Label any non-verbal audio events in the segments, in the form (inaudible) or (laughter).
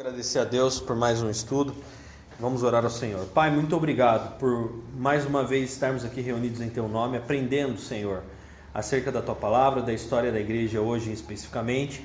Agradecer a Deus por mais um estudo. Vamos orar ao Senhor. Pai, muito obrigado por mais uma vez estarmos aqui reunidos em Teu nome, aprendendo, Senhor, acerca da Tua palavra, da história da igreja hoje especificamente.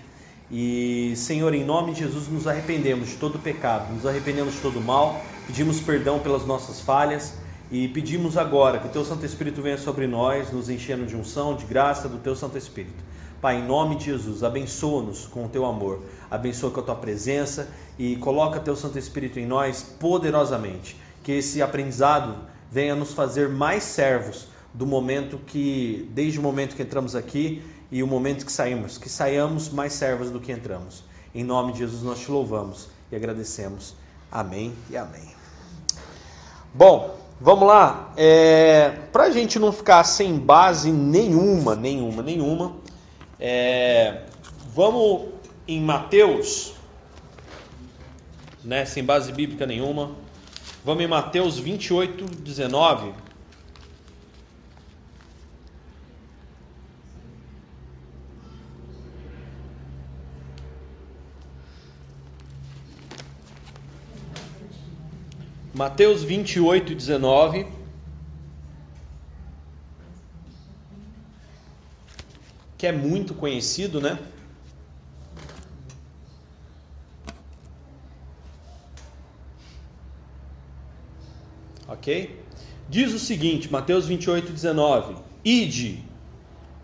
E, Senhor, em nome de Jesus, nos arrependemos de todo pecado, nos arrependemos de todo mal, pedimos perdão pelas nossas falhas e pedimos agora que o Teu Santo Espírito venha sobre nós, nos enchendo de unção, de graça do Teu Santo Espírito. Pai, em nome de Jesus, abençoa-nos com o teu amor, abençoa com a tua presença e coloca teu Santo Espírito em nós poderosamente. Que esse aprendizado venha nos fazer mais servos do momento que, desde o momento que entramos aqui e o momento que saímos, que saiamos mais servos do que entramos. Em nome de Jesus nós te louvamos e agradecemos. Amém e amém. Bom, vamos lá. É, Para a gente não ficar sem base nenhuma, nenhuma, nenhuma, é, vamos em Mateus, né, sem base bíblica nenhuma. Vamos em Mateus 28, 19. Mateus 28, 19. que é muito conhecido, né? Ok? Diz o seguinte, Mateus 28, 19: Ide,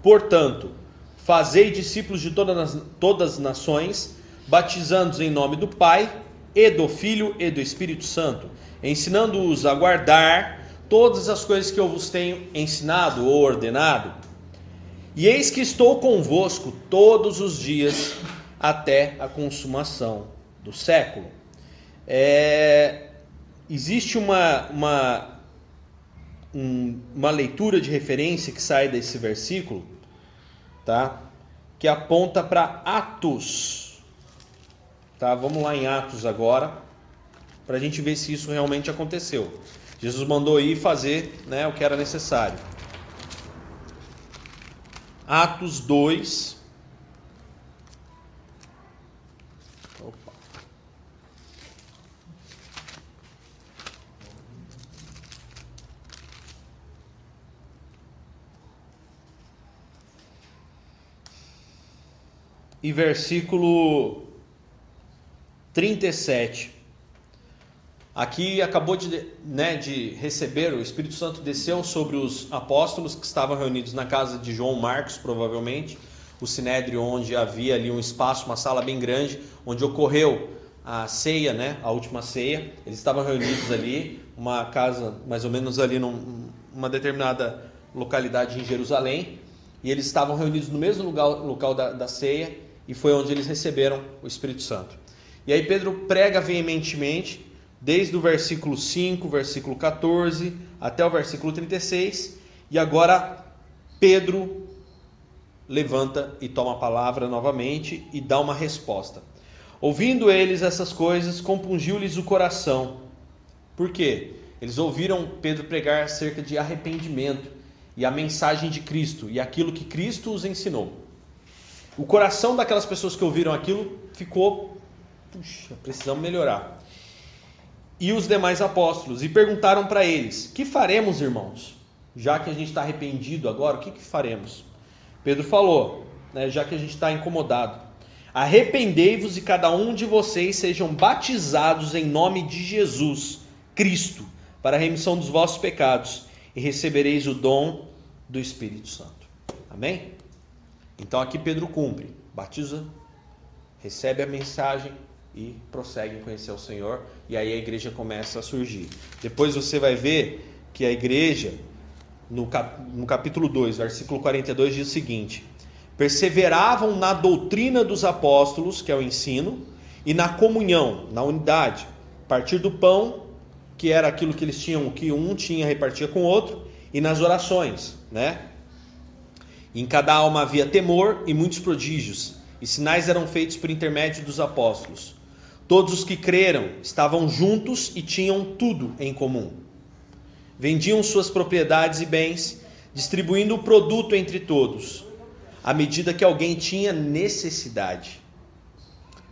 portanto, fazei discípulos de todas as, todas as nações, batizando-os em nome do Pai, e do Filho e do Espírito Santo, ensinando-os a guardar todas as coisas que eu vos tenho ensinado ou ordenado. E eis que estou convosco todos os dias até a consumação do século. É, existe uma, uma, um, uma leitura de referência que sai desse versículo, tá? que aponta para Atos. Tá? Vamos lá em Atos agora, para a gente ver se isso realmente aconteceu. Jesus mandou ir fazer né, o que era necessário. Atos 2. E versículo 37. Aqui acabou de, né, de receber, o Espírito Santo desceu sobre os apóstolos que estavam reunidos na casa de João Marcos, provavelmente, o sinédrio onde havia ali um espaço, uma sala bem grande, onde ocorreu a ceia, né, a última ceia. Eles estavam reunidos ali, uma casa mais ou menos ali numa determinada localidade em Jerusalém, e eles estavam reunidos no mesmo lugar, local da, da ceia, e foi onde eles receberam o Espírito Santo. E aí Pedro prega veementemente, desde o versículo 5, versículo 14, até o versículo 36, e agora Pedro levanta e toma a palavra novamente e dá uma resposta. Ouvindo eles essas coisas, compungiu-lhes o coração. Por quê? Eles ouviram Pedro pregar acerca de arrependimento e a mensagem de Cristo e aquilo que Cristo os ensinou. O coração daquelas pessoas que ouviram aquilo ficou, puxa, precisamos melhorar e os demais apóstolos e perguntaram para eles: Que faremos, irmãos? Já que a gente está arrependido agora, o que, que faremos? Pedro falou, né, já que a gente está incomodado: Arrependei-vos e cada um de vocês sejam batizados em nome de Jesus, Cristo, para a remissão dos vossos pecados, e recebereis o dom do Espírito Santo. Amém? Então aqui Pedro cumpre, batiza, recebe a mensagem, e prosseguem conhecer o Senhor, e aí a igreja começa a surgir. Depois você vai ver que a igreja, no, cap, no capítulo 2, versículo 42, diz o seguinte: perseveravam na doutrina dos apóstolos, que é o ensino, e na comunhão, na unidade, partir do pão, que era aquilo que eles tinham, que um tinha repartia com o outro, e nas orações, né? Em cada alma havia temor e muitos prodígios, e sinais eram feitos por intermédio dos apóstolos. Todos os que creram estavam juntos e tinham tudo em comum. Vendiam suas propriedades e bens, distribuindo o produto entre todos, à medida que alguém tinha necessidade.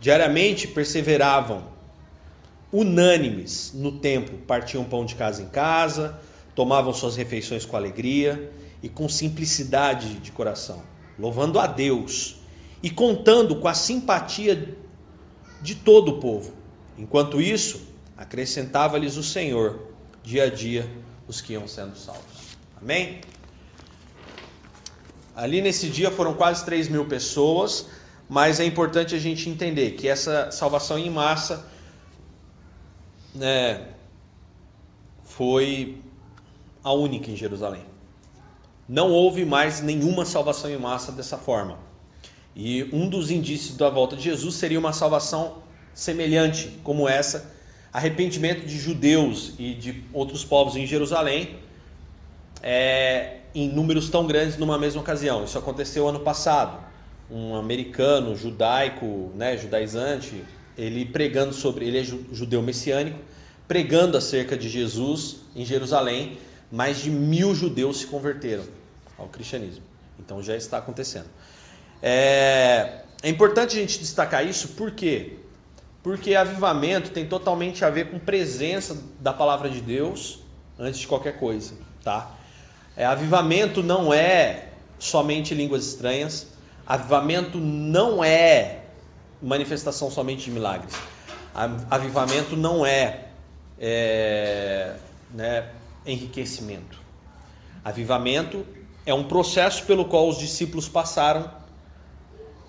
Diariamente perseveravam unânimes no templo, partiam pão de casa em casa, tomavam suas refeições com alegria e com simplicidade de coração, louvando a Deus e contando com a simpatia de todo o povo. Enquanto isso, acrescentava-lhes o Senhor dia a dia os que iam sendo salvos. Amém? Ali nesse dia foram quase 3 mil pessoas, mas é importante a gente entender que essa salvação em massa né, foi a única em Jerusalém. Não houve mais nenhuma salvação em massa dessa forma. E um dos indícios da volta de Jesus seria uma salvação semelhante como essa, arrependimento de judeus e de outros povos em Jerusalém, é, em números tão grandes numa mesma ocasião. Isso aconteceu ano passado. Um americano judaico, né, judaizante, ele pregando sobre, ele é judeu messiânico, pregando acerca de Jesus em Jerusalém, mais de mil judeus se converteram ao cristianismo. Então já está acontecendo. É, é importante a gente destacar isso, por quê? Porque avivamento tem totalmente a ver com presença da palavra de Deus antes de qualquer coisa, tá? É, avivamento não é somente línguas estranhas. Avivamento não é manifestação somente de milagres. Avivamento não é, é né, enriquecimento. Avivamento é um processo pelo qual os discípulos passaram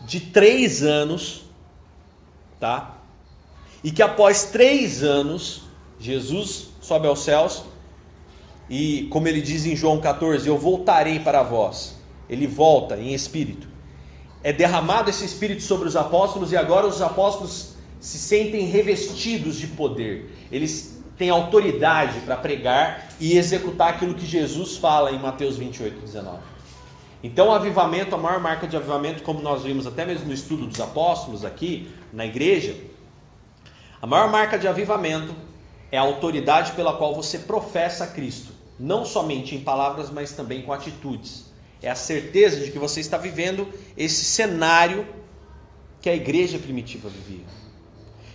de três anos, tá? E que após três anos, Jesus sobe aos céus e, como ele diz em João 14, eu voltarei para vós. Ele volta em espírito. É derramado esse espírito sobre os apóstolos e agora os apóstolos se sentem revestidos de poder. Eles têm autoridade para pregar e executar aquilo que Jesus fala em Mateus 28, 19. Então, o avivamento, a maior marca de avivamento, como nós vimos até mesmo no estudo dos apóstolos aqui na igreja, a maior marca de avivamento é a autoridade pela qual você professa Cristo, não somente em palavras, mas também com atitudes. É a certeza de que você está vivendo esse cenário que a igreja primitiva vivia.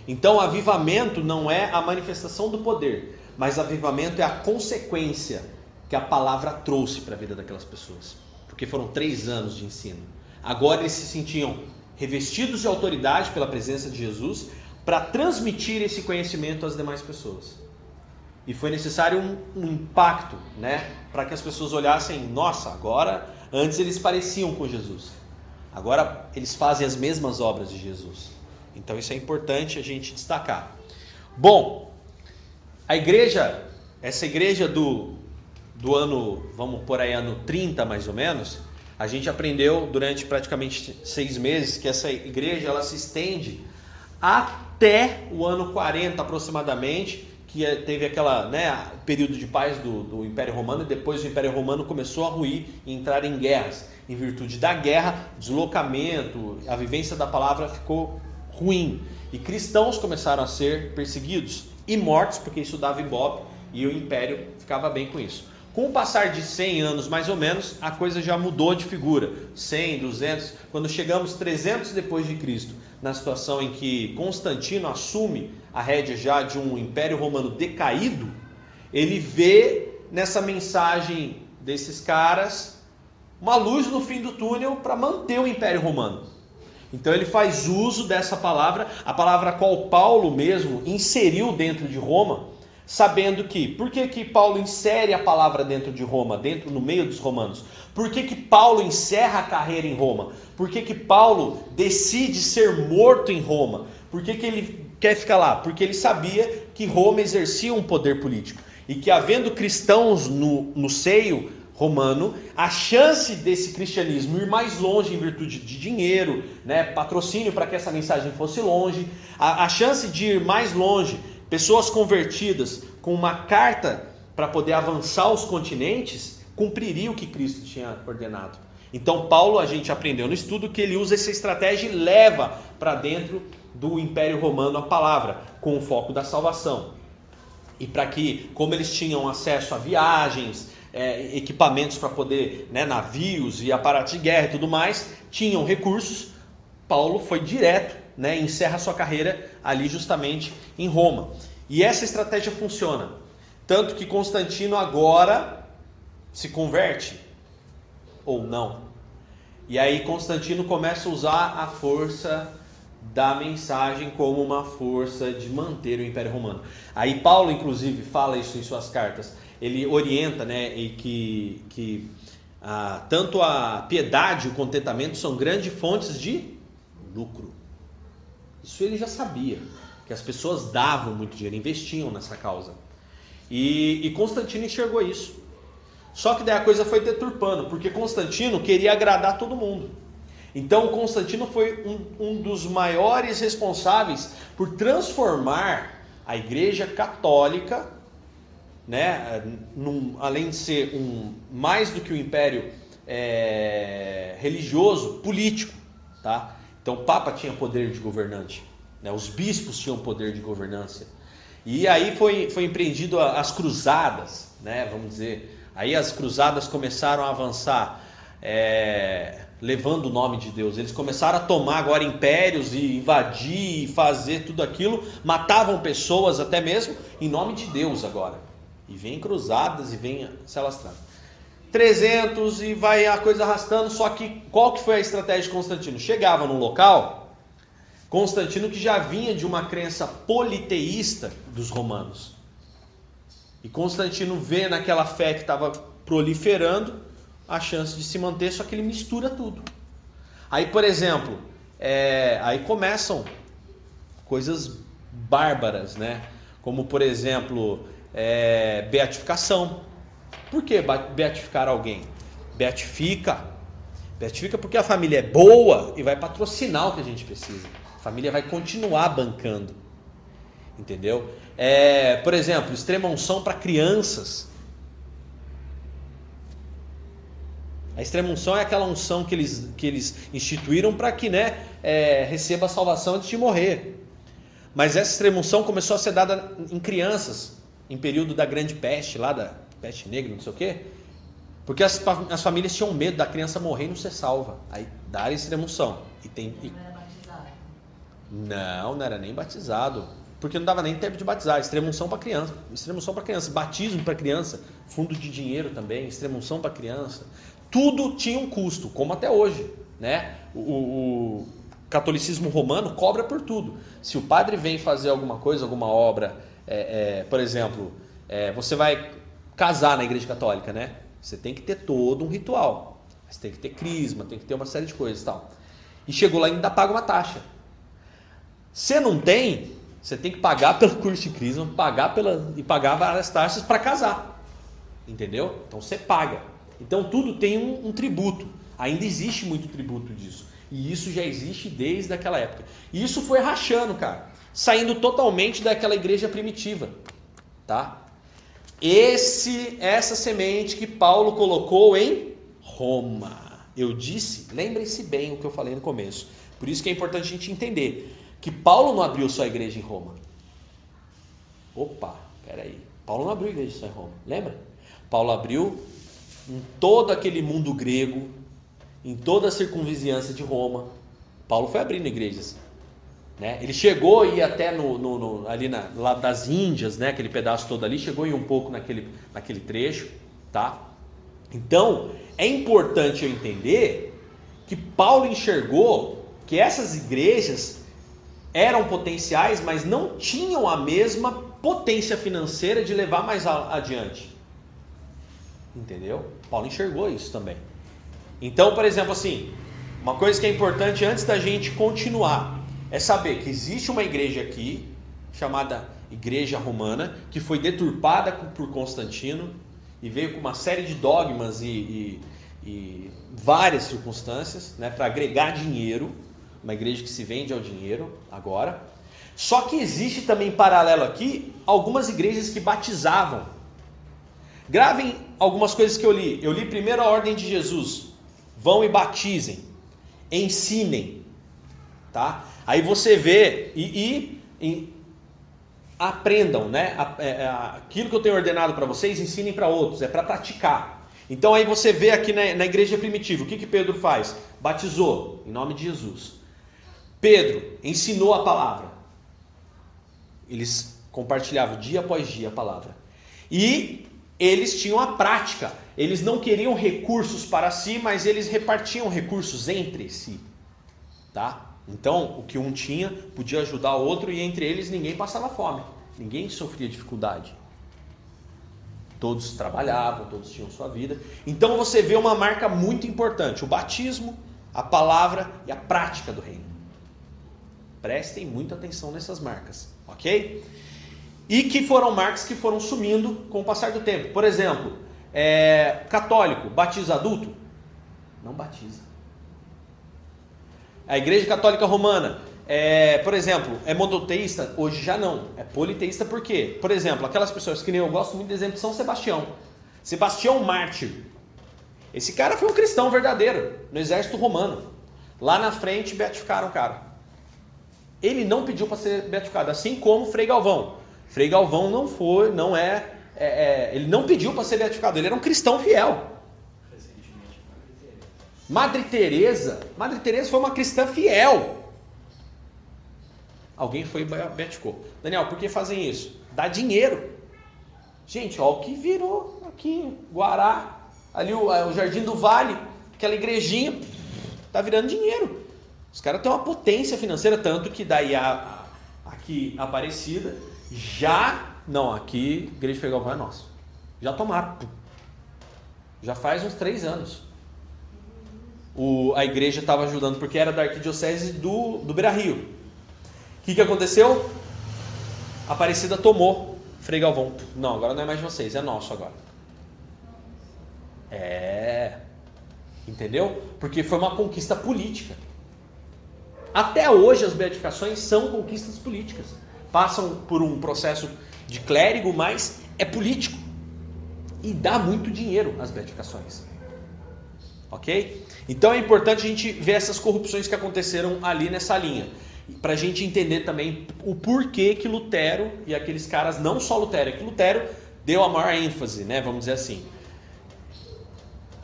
Então, avivamento não é a manifestação do poder, mas avivamento é a consequência que a palavra trouxe para a vida daquelas pessoas. Porque foram três anos de ensino. Agora eles se sentiam revestidos de autoridade pela presença de Jesus para transmitir esse conhecimento às demais pessoas. E foi necessário um, um impacto, né, para que as pessoas olhassem, nossa, agora antes eles pareciam com Jesus. Agora eles fazem as mesmas obras de Jesus. Então isso é importante a gente destacar. Bom, a igreja, essa igreja do, do ano, vamos por aí, ano 30 mais ou menos, a gente aprendeu durante praticamente seis meses que essa igreja ela se estende até o ano 40 aproximadamente, que é, teve aquela né, período de paz do, do Império Romano e depois o Império Romano começou a ruir e entrar em guerras. Em virtude da guerra, deslocamento, a vivência da palavra ficou ruim. E cristãos começaram a ser perseguidos e mortos, porque isso dava ibope e o império ficava bem com isso. Com o passar de 100 anos, mais ou menos, a coisa já mudou de figura. 100, 200, quando chegamos 300 depois de Cristo, na situação em que Constantino assume a rédea já de um império romano decaído, ele vê nessa mensagem desses caras uma luz no fim do túnel para manter o império romano. Então ele faz uso dessa palavra, a palavra qual Paulo mesmo inseriu dentro de Roma, sabendo que, por que, que Paulo insere a palavra dentro de Roma, dentro no meio dos romanos? Por que, que Paulo encerra a carreira em Roma? Por que, que Paulo decide ser morto em Roma? Por que, que ele quer ficar lá? Porque ele sabia que Roma exercia um poder político e que havendo cristãos no, no seio romano, a chance desse cristianismo ir mais longe em virtude de dinheiro, né, patrocínio para que essa mensagem fosse longe, a, a chance de ir mais longe, pessoas convertidas com uma carta para poder avançar os continentes, cumpriria o que Cristo tinha ordenado. Então, Paulo, a gente aprendeu no estudo que ele usa essa estratégia e leva para dentro do Império Romano a palavra, com o foco da salvação. E para que, como eles tinham acesso a viagens, é, equipamentos para poder, né, navios e aparatos de guerra e tudo mais, tinham recursos. Paulo foi direto né, encerra sua carreira ali justamente em Roma. E essa estratégia funciona. Tanto que Constantino agora se converte ou não. E aí Constantino começa a usar a força da mensagem como uma força de manter o Império Romano. Aí Paulo, inclusive, fala isso em suas cartas. Ele orienta, né, e que, que ah, tanto a piedade e o contentamento são grandes fontes de lucro. Isso ele já sabia, que as pessoas davam muito dinheiro, investiam nessa causa. E, e Constantino enxergou isso. Só que daí a coisa foi deturpando, porque Constantino queria agradar todo mundo. Então Constantino foi um, um dos maiores responsáveis por transformar a Igreja Católica, né, num, além de ser um mais do que um império é, religioso, político, tá? Então o Papa tinha poder de governante, né? os bispos tinham poder de governança. E aí foi, foi empreendido as cruzadas, né? vamos dizer. Aí as cruzadas começaram a avançar. É, levando o nome de Deus. Eles começaram a tomar agora impérios e invadir e fazer tudo aquilo, matavam pessoas até mesmo em nome de Deus agora. E vem cruzadas e vem se alastrando. 300 e vai a coisa arrastando, só que qual que foi a estratégia de Constantino? Chegava num local, Constantino que já vinha de uma crença politeísta dos romanos. E Constantino vê naquela fé que estava proliferando, a chance de se manter, só que ele mistura tudo. Aí, por exemplo, é, aí começam coisas bárbaras, né? Como, por exemplo, é, beatificação. Por que beatificar alguém? Beatifica. Beatifica porque a família é boa e vai patrocinar o que a gente precisa. A família vai continuar bancando. Entendeu? É, por exemplo, extrema unção para crianças. A extrema unção é aquela unção que eles, que eles instituíram para que né, é, receba a salvação antes de morrer. Mas essa extrema unção começou a ser dada em crianças, em período da grande peste, lá da peste negra, não sei o quê. Porque as, as famílias tinham medo da criança morrer e não ser salva. Aí dá a extrema unção. E tem, e... Não era batizado? Não, não era nem batizado. Porque não dava nem tempo de batizar. Extrema unção para criança. Extrema unção para criança. Batismo para criança. Fundo de dinheiro também. Extrema unção para criança tudo tinha um custo, como até hoje. Né? O, o, catolicismo romano cobra por tudo. Se o padre vem fazer alguma coisa, alguma obra, é, é, por exemplo, é, você vai casar na igreja católica, né? Você tem que ter todo um ritual. Você tem que ter crisma, tem que ter uma série de coisas e tal. E chegou lá e ainda paga uma taxa. Se não tem, você tem que pagar pelo curso de crisma, pagar pela, e pagar várias taxas para casar. Entendeu? Então você paga. Então tudo tem um, um tributo. Ainda existe muito tributo disso. E isso já existe desde aquela época. E isso foi rachando, cara. Saindo totalmente daquela igreja primitiva. Tá? Esse, essa semente que Paulo colocou em Roma. Eu disse, lembrem-se bem o que eu falei no começo. Por isso que é importante a gente entender que Paulo não abriu sua igreja em Roma. Opa, peraí. Paulo não abriu igreja só em Roma. Lembra? Paulo abriu em todo aquele mundo grego, em toda a circunvizinhança de Roma. Paulo foi abrindo igrejas. Né? Ele chegou e até no, no, no, ali na, lá das Índias, né? aquele pedaço todo ali, chegou e um pouco naquele, naquele trecho. Tá? Então, é importante eu entender que Paulo enxergou que essas igrejas eram potenciais, mas não tinham a mesma potência financeira de levar mais adiante. Entendeu? Paulo enxergou isso também. Então, por exemplo, assim, uma coisa que é importante antes da gente continuar é saber que existe uma igreja aqui chamada Igreja Romana que foi deturpada por Constantino e veio com uma série de dogmas e, e, e várias circunstâncias né, para agregar dinheiro, uma igreja que se vende ao dinheiro agora. Só que existe também paralelo aqui algumas igrejas que batizavam. Gravem algumas coisas que eu li. Eu li primeiro a ordem de Jesus. Vão e batizem, ensinem, tá? Aí você vê e, e, e aprendam, né? É, é, aquilo que eu tenho ordenado para vocês, ensinem para outros. É para praticar. Então aí você vê aqui na, na igreja primitiva, o que que Pedro faz? Batizou em nome de Jesus. Pedro ensinou a palavra. Eles compartilhavam dia após dia a palavra. E eles tinham a prática. Eles não queriam recursos para si, mas eles repartiam recursos entre si. Tá? Então, o que um tinha podia ajudar o outro e entre eles ninguém passava fome, ninguém sofria dificuldade. Todos trabalhavam, todos tinham sua vida. Então você vê uma marca muito importante: o batismo, a palavra e a prática do reino. Prestem muita atenção nessas marcas, ok? E que foram marcas que foram sumindo com o passar do tempo. Por exemplo, é, católico, batiza adulto? Não batiza. A Igreja Católica Romana, é, por exemplo, é monoteísta? Hoje já não. É politeísta por quê? Por exemplo, aquelas pessoas que nem eu gosto muito de exemplo de São Sebastião. Sebastião Mártir. Esse cara foi um cristão verdadeiro no exército romano. Lá na frente beatificaram o cara. Ele não pediu para ser beatificado, assim como Frei Galvão. Frei Galvão não foi, não é, é, é ele não pediu para ser beatificado. Ele era um cristão fiel. Madre Teresa, Madre Teresa foi uma cristã fiel. Alguém foi beatificou. Daniel, por que fazem isso? Dá dinheiro. Gente, olha o que virou aqui, Guará, ali o, o Jardim do Vale, aquela igrejinha, tá virando dinheiro. Os caras têm uma potência financeira, tanto que daí a, a aqui Aparecida já, não, aqui Igreja Fegalvão é nosso. Já tomaram. Já faz uns três anos o, a igreja estava ajudando, porque era da arquidiocese do, do Beira Rio. O que, que aconteceu? Aparecida tomou Frei Galvão. Não, agora não é mais de vocês, é nosso agora. É. Entendeu? Porque foi uma conquista política. Até hoje as beatificações são conquistas políticas. Passam por um processo de clérigo, mas é político. E dá muito dinheiro as beatificações. Ok? Então é importante a gente ver essas corrupções que aconteceram ali nessa linha. Para a gente entender também o porquê que Lutero e aqueles caras, não só Lutero, é que Lutero deu a maior ênfase, né? Vamos dizer assim.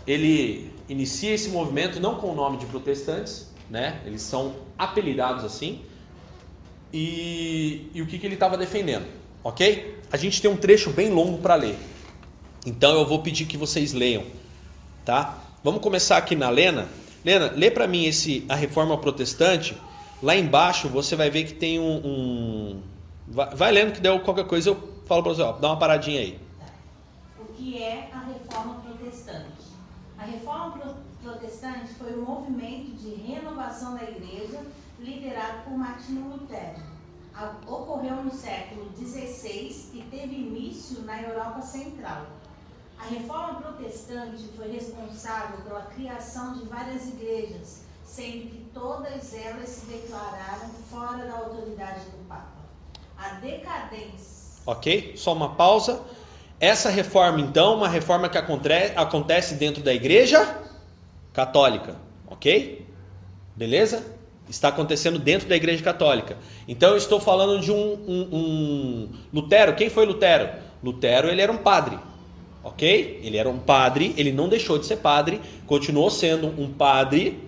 Ele inicia esse movimento não com o nome de protestantes, né? Eles são apelidados assim. E, e o que, que ele estava defendendo, ok? A gente tem um trecho bem longo para ler. Então eu vou pedir que vocês leiam, tá? Vamos começar aqui na Lena. Lena, lê para mim esse a Reforma Protestante. Lá embaixo você vai ver que tem um, um... Vai, vai, lendo que deu qualquer coisa eu falo para você, ó, dá uma paradinha aí. O que é a Reforma Protestante? A Reforma Protestante foi um movimento de renovação da Igreja liderado por Martinho Lutero. Ocorreu no século XVI e teve início na Europa Central a reforma protestante foi responsável pela criação de várias igrejas, sendo que todas elas se declararam fora da autoridade do Papa. A decadência. Ok? Só uma pausa. Essa reforma, então, uma reforma que acontece dentro da igreja católica. Ok? Beleza? Está acontecendo dentro da igreja católica. Então eu estou falando de um, um, um Lutero. Quem foi Lutero? Lutero ele era um padre ok? Ele era um padre, ele não deixou de ser padre, continuou sendo um padre,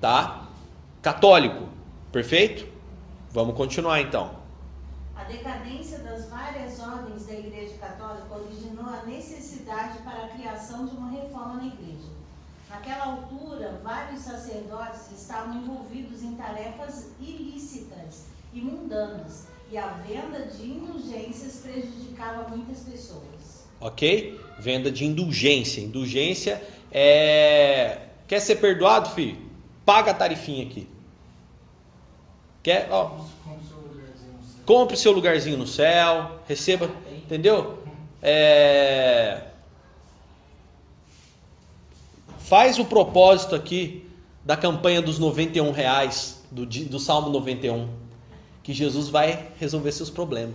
tá? Católico, perfeito? Vamos continuar então. A decadência das várias ordens da Igreja Católica originou a necessidade para a criação de uma reforma na Igreja. Naquela altura, vários sacerdotes estavam envolvidos em tarefas ilícitas e mundanas, e a venda de indulgências prejudicava muitas pessoas ok? Venda de indulgência. Indulgência é. Quer ser perdoado, filho? Paga a tarifinha aqui. Quer? Ó, compre seu lugarzinho no céu, receba, entendeu? É... Faz o propósito aqui da campanha dos 91 reais do, do Salmo 91, que Jesus vai resolver seus problemas.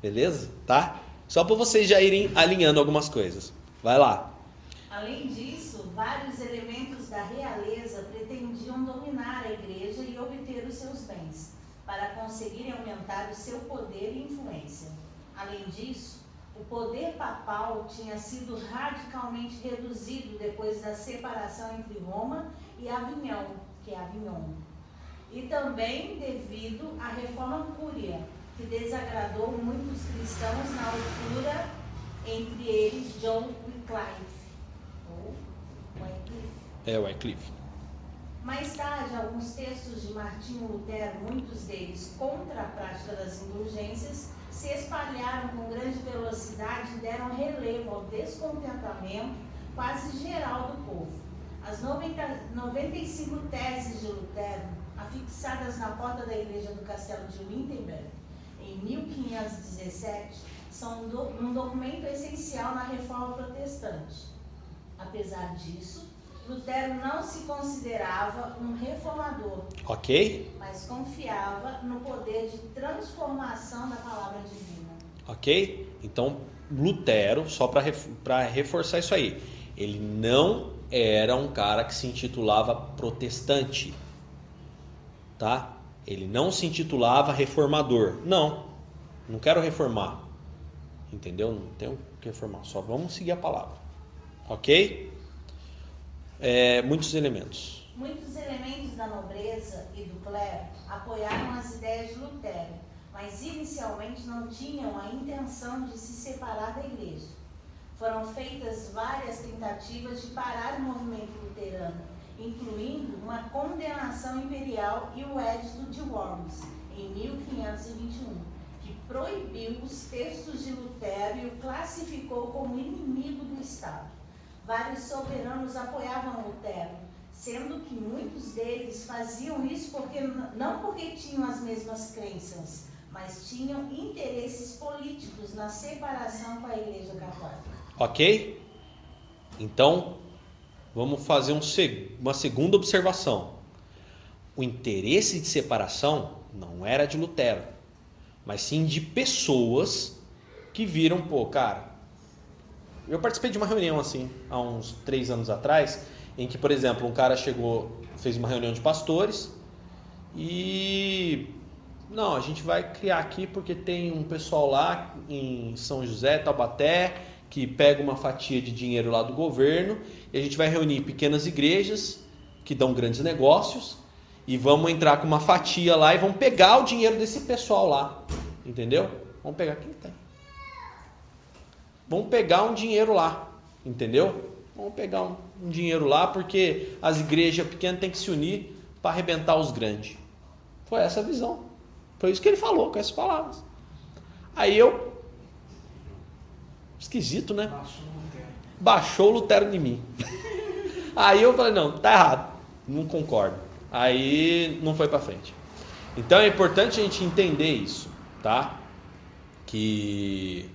Beleza? Tá? Só para vocês já irem alinhando algumas coisas. Vai lá. Além disso, vários elementos da realeza pretendiam dominar a igreja e obter os seus bens, para conseguirem aumentar o seu poder e influência. Além disso, o poder papal tinha sido radicalmente reduzido depois da separação entre Roma e Avignon, que é Avignon. e também devido à reforma cúria, que desagradou muitos cristãos na altura, entre eles John Wycliffe. Ou Wycliffe. É, Wycliffe. Mais tarde, alguns textos de Martinho Lutero, muitos deles contra a prática das indulgências, se espalharam com grande velocidade e deram relevo ao descontentamento quase geral do povo. As 90, 95 teses de Lutero, afixadas na porta da igreja do castelo de Wittenberg, 1517, são um documento essencial na reforma protestante. Apesar disso, Lutero não se considerava um reformador. Ok. Mas confiava no poder de transformação da palavra divina. Ok? Então, Lutero, só para reforçar isso aí, ele não era um cara que se intitulava protestante. Tá? Ele não se intitulava reformador. Não. Não quero reformar. Entendeu? Não tenho que reformar. Só vamos seguir a palavra. Ok? é, muitos elementos. Muitos elementos da nobreza e do clero apoiaram as ideias de Lutero, mas inicialmente não tinham a intenção de se separar da igreja. Foram feitas várias tentativas de parar o movimento luterano, incluindo uma condenação imperial e o Edito de Worms, em 1521, que proibiu os textos de Lutero e o classificou como inimigo do Estado. Vários soberanos apoiavam Lutero, sendo que muitos deles faziam isso porque não porque tinham as mesmas crenças, mas tinham interesses políticos na separação com a Igreja Católica. Ok? Então, vamos fazer um, uma segunda observação. O interesse de separação não era de Lutero, mas sim de pessoas que viram, pô, cara, eu participei de uma reunião assim, há uns três anos atrás, em que, por exemplo, um cara chegou, fez uma reunião de pastores e. Não, a gente vai criar aqui porque tem um pessoal lá em São José, Taubaté, que pega uma fatia de dinheiro lá do governo e a gente vai reunir pequenas igrejas que dão grandes negócios e vamos entrar com uma fatia lá e vamos pegar o dinheiro desse pessoal lá. Entendeu? Vamos pegar quem tem. Vamos pegar um dinheiro lá, entendeu? Vamos pegar um, um dinheiro lá porque as igrejas pequenas têm que se unir para arrebentar os grandes. Foi essa a visão. Foi isso que ele falou com essas palavras. Aí eu. Esquisito, né? Baixou o Lutero, Baixou o Lutero em mim. (laughs) Aí eu falei: não, tá errado. Não concordo. Aí não foi para frente. Então é importante a gente entender isso, tá? Que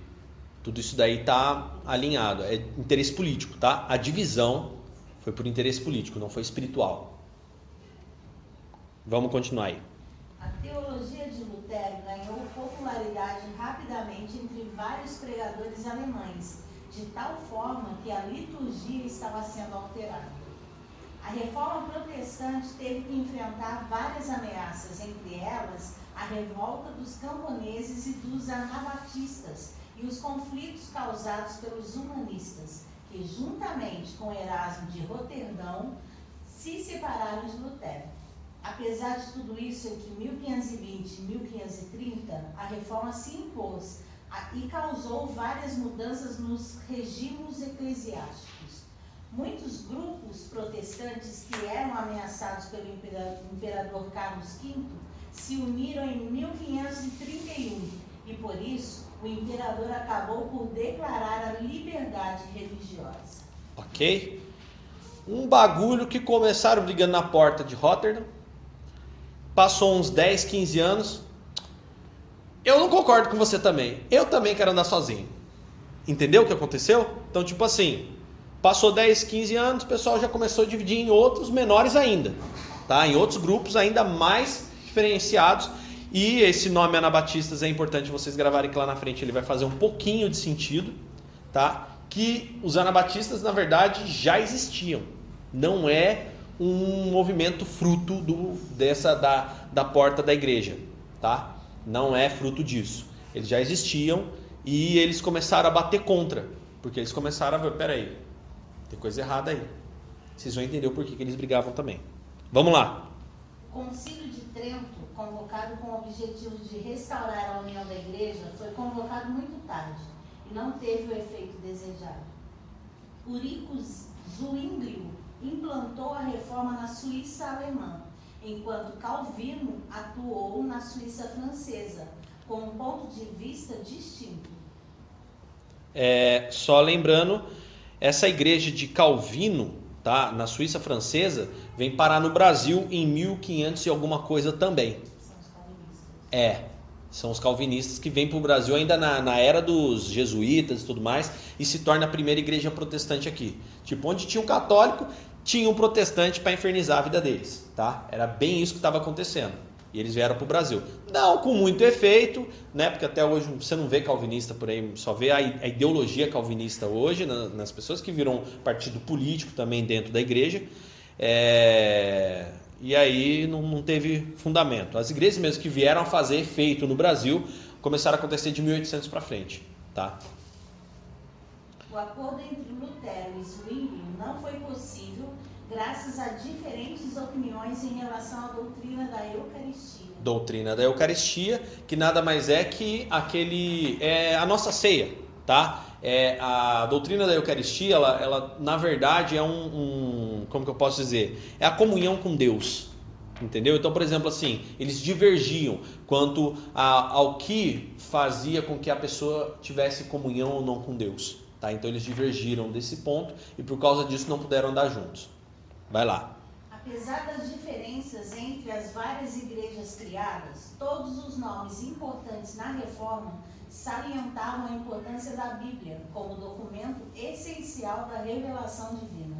tudo isso daí está alinhado. É interesse político, tá? A divisão foi por interesse político, não foi espiritual. Vamos continuar aí. A teologia de Lutero ganhou popularidade rapidamente entre vários pregadores alemães, de tal forma que a liturgia estava sendo alterada. A reforma protestante teve que enfrentar várias ameaças, entre elas a revolta dos camponeses e dos anabatistas, e os conflitos causados pelos humanistas, que juntamente com Erasmo de Roterdão se separaram de Lutero. Apesar de tudo isso, entre 1520 e 1530, a reforma se impôs e causou várias mudanças nos regimes eclesiásticos. Muitos grupos protestantes que eram ameaçados pelo imperador Carlos V se uniram em 1531 e por isso o imperador acabou por declarar a liberdade religiosa. Ok? Um bagulho que começaram brigando na porta de Rotterdam, passou uns 10, 15 anos. Eu não concordo com você também. Eu também quero andar sozinho. Entendeu o que aconteceu? Então, tipo assim, passou 10, 15 anos, o pessoal já começou a dividir em outros menores ainda, tá? Em outros grupos ainda mais diferenciados e esse nome Anabatistas é importante vocês gravarem que lá na frente ele vai fazer um pouquinho de sentido, tá? Que os Anabatistas na verdade já existiam. Não é um movimento fruto do, dessa da, da porta da igreja, tá? Não é fruto disso. Eles já existiam e eles começaram a bater contra, porque eles começaram a ver, peraí, tem coisa errada aí. Vocês vão entender o porquê que eles brigavam também. Vamos lá. O Concílio de Trento, convocado com o objetivo de restaurar a união da igreja, foi convocado muito tarde e não teve o efeito desejado. Urico Zwinglio implantou a reforma na Suíça alemã, enquanto Calvino atuou na Suíça francesa, com um ponto de vista distinto. É, só lembrando, essa igreja de Calvino, tá, na Suíça francesa, vem parar no Brasil em 1500 e alguma coisa também. É, são os calvinistas que vêm para o Brasil ainda na, na, era dos jesuítas e tudo mais e se torna a primeira igreja protestante aqui. Tipo, onde tinha um católico, tinha um protestante para infernizar a vida deles, tá? Era bem isso que estava acontecendo. E eles vieram para o Brasil. Não com muito efeito, né? Porque até hoje você não vê calvinista por aí, só vê a, ideologia calvinista hoje nas pessoas que viram partido político também dentro da igreja. É... E aí não, não teve fundamento. As igrejas mesmo que vieram a fazer efeito no Brasil começaram a acontecer de 1800 para frente, tá? O acordo entre Lutero e Zwingli não foi possível graças a diferentes opiniões em relação à doutrina da Eucaristia. Doutrina da Eucaristia, que nada mais é que aquele é a nossa ceia, tá? É, a doutrina da Eucaristia, ela, ela na verdade é um, um, como que eu posso dizer, é a comunhão com Deus, entendeu? Então, por exemplo, assim, eles divergiam quanto a, ao que fazia com que a pessoa tivesse comunhão ou não com Deus, tá? Então eles divergiram desse ponto e por causa disso não puderam andar juntos. Vai lá. Apesar das diferenças entre as várias igrejas criadas, todos os nomes importantes na reforma salientavam a importância da Bíblia como documento essencial da revelação divina.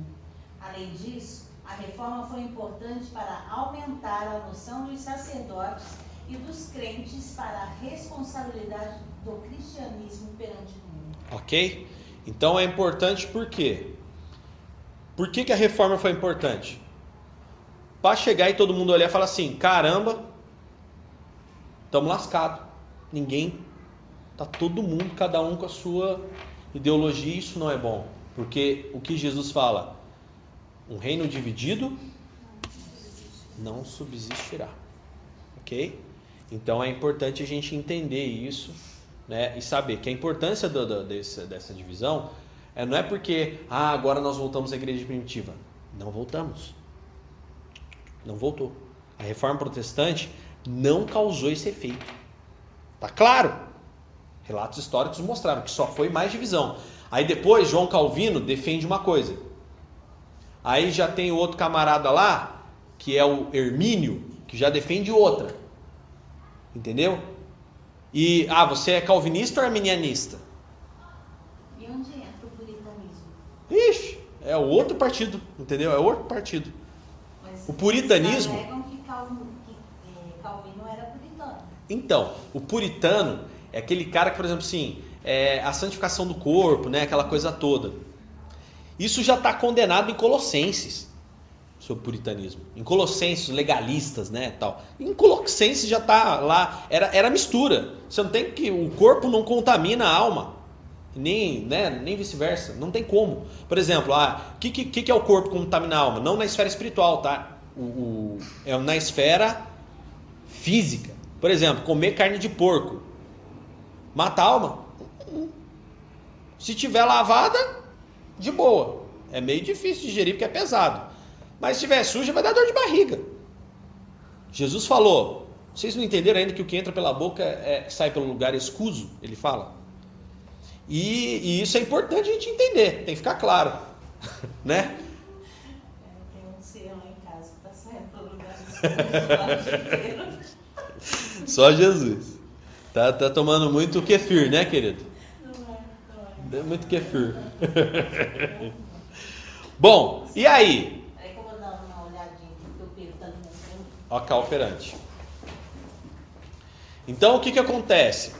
Além disso, a reforma foi importante para aumentar a noção dos sacerdotes e dos crentes para a responsabilidade do cristianismo perante o mundo. Ok? Então é importante por quê? Por que, que a reforma foi importante? Para chegar e todo mundo olhar e falar assim: caramba, estamos lascados. Ninguém, tá todo mundo, cada um com a sua ideologia, isso não é bom. Porque o que Jesus fala? Um reino dividido não subsistirá. Ok? Então é importante a gente entender isso né, e saber que a importância do, do, desse, dessa divisão é, não é porque, ah, agora nós voltamos à igreja primitiva. Não voltamos. Não voltou. A reforma protestante não causou esse efeito. Tá claro? Relatos históricos mostraram que só foi mais divisão. Aí depois João Calvino defende uma coisa. Aí já tem outro camarada lá, que é o Hermínio, que já defende outra. Entendeu? E ah, você é calvinista ou arminianista? É outro partido, entendeu? É outro partido. Mas o puritanismo. Que Calvino, que Calvino era puritano. Então, o puritano é aquele cara que, por exemplo, assim, é a santificação do corpo, né? Aquela coisa toda. Isso já está condenado em Colossenses sobre o puritanismo. Em Colossenses, legalistas, né, tal. Em Colossenses já está lá, era, era mistura. Você não tem que o corpo não contamina a alma nem, né, nem vice-versa. Não tem como. Por exemplo, o ah, que, que, que é o corpo contamina a alma? Não na esfera espiritual, tá? O, o, é na esfera física. Por exemplo, comer carne de porco. Mata a alma? Se tiver lavada, de boa. É meio difícil de digerir porque é pesado. Mas se tiver suja, vai dar dor de barriga. Jesus falou. Vocês não entenderam ainda que o que entra pela boca é, sai pelo lugar escuso? Ele fala. E, e, isso é importante a gente entender, tem que ficar claro. (laughs) né? É, tem um lá em casa que está saindo pelo lugar Só Jesus. Tá, tá tomando muito kefir, né, querido? Não é, não é. Muito kefir. (laughs) Bom, e aí? Peraí que eu vou dar uma olhadinha porque o Pedro está demonstrando. Ok, operante. Então, o que, que acontece?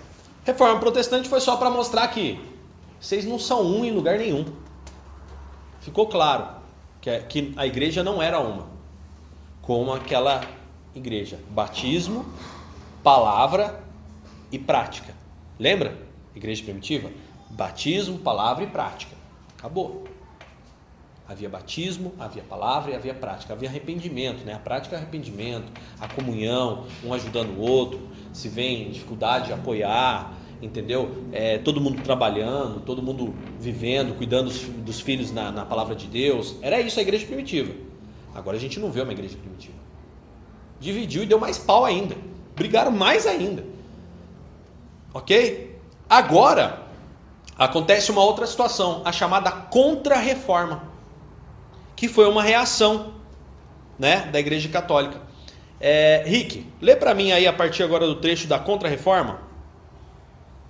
Reforma protestante foi só para mostrar que vocês não são um em lugar nenhum. Ficou claro que, que a igreja não era uma, como aquela igreja: batismo, palavra e prática. Lembra? Igreja primitiva? Batismo, palavra e prática. Acabou. Havia batismo, havia palavra e havia prática. Havia arrependimento, né? A prática é arrependimento, a comunhão, um ajudando o outro. Se vem dificuldade, apoiar, entendeu? É, todo mundo trabalhando, todo mundo vivendo, cuidando dos, dos filhos na, na, palavra de Deus. Era isso a igreja primitiva. Agora a gente não vê uma igreja primitiva. Dividiu e deu mais pau ainda. Brigaram mais ainda. Ok? Agora acontece uma outra situação, a chamada contra-reforma, que foi uma reação né, da igreja católica. É, Rick, lê para mim aí a partir agora do trecho da contra-reforma.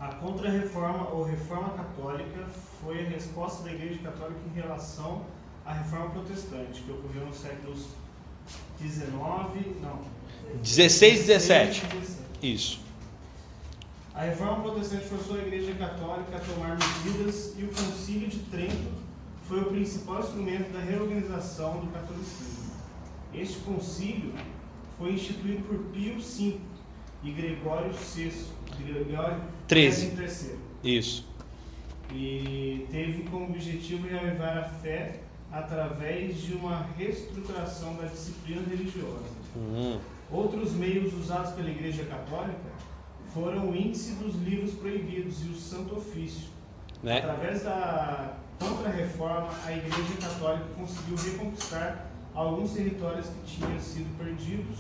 A Contra-Reforma ou Reforma Católica foi a resposta da Igreja Católica em relação à Reforma Protestante, que ocorreu nos séculos 19, não, 16 e 17. Isso. A Reforma Protestante forçou a Igreja Católica a tomar medidas e o Concílio de Trento foi o principal instrumento da reorganização do catolicismo. Este concílio foi instituído por Pio V e Gregório VI, Gregório 13. III. Isso. E teve como objetivo reavivar a fé através de uma reestruturação da disciplina religiosa. Uhum. Outros meios usados pela Igreja Católica foram o índice dos livros proibidos e o Santo Ofício. Né? Através da Contra-Reforma, a Igreja Católica conseguiu reconquistar alguns territórios que tinham sido perdidos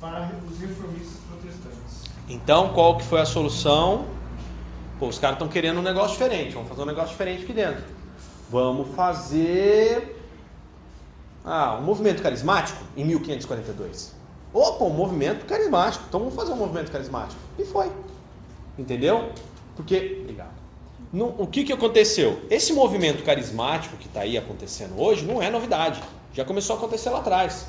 para os reformistas protestantes. Então, qual que foi a solução? Pô, os caras estão querendo um negócio diferente. Vamos fazer um negócio diferente aqui dentro. Vamos fazer ah, um movimento carismático em 1542. Opa, um movimento carismático. Então vamos fazer um movimento carismático. E foi. Entendeu? Porque. Obrigado. o que, que aconteceu? Esse movimento carismático que está aí acontecendo hoje não é novidade. Já começou a acontecer lá atrás.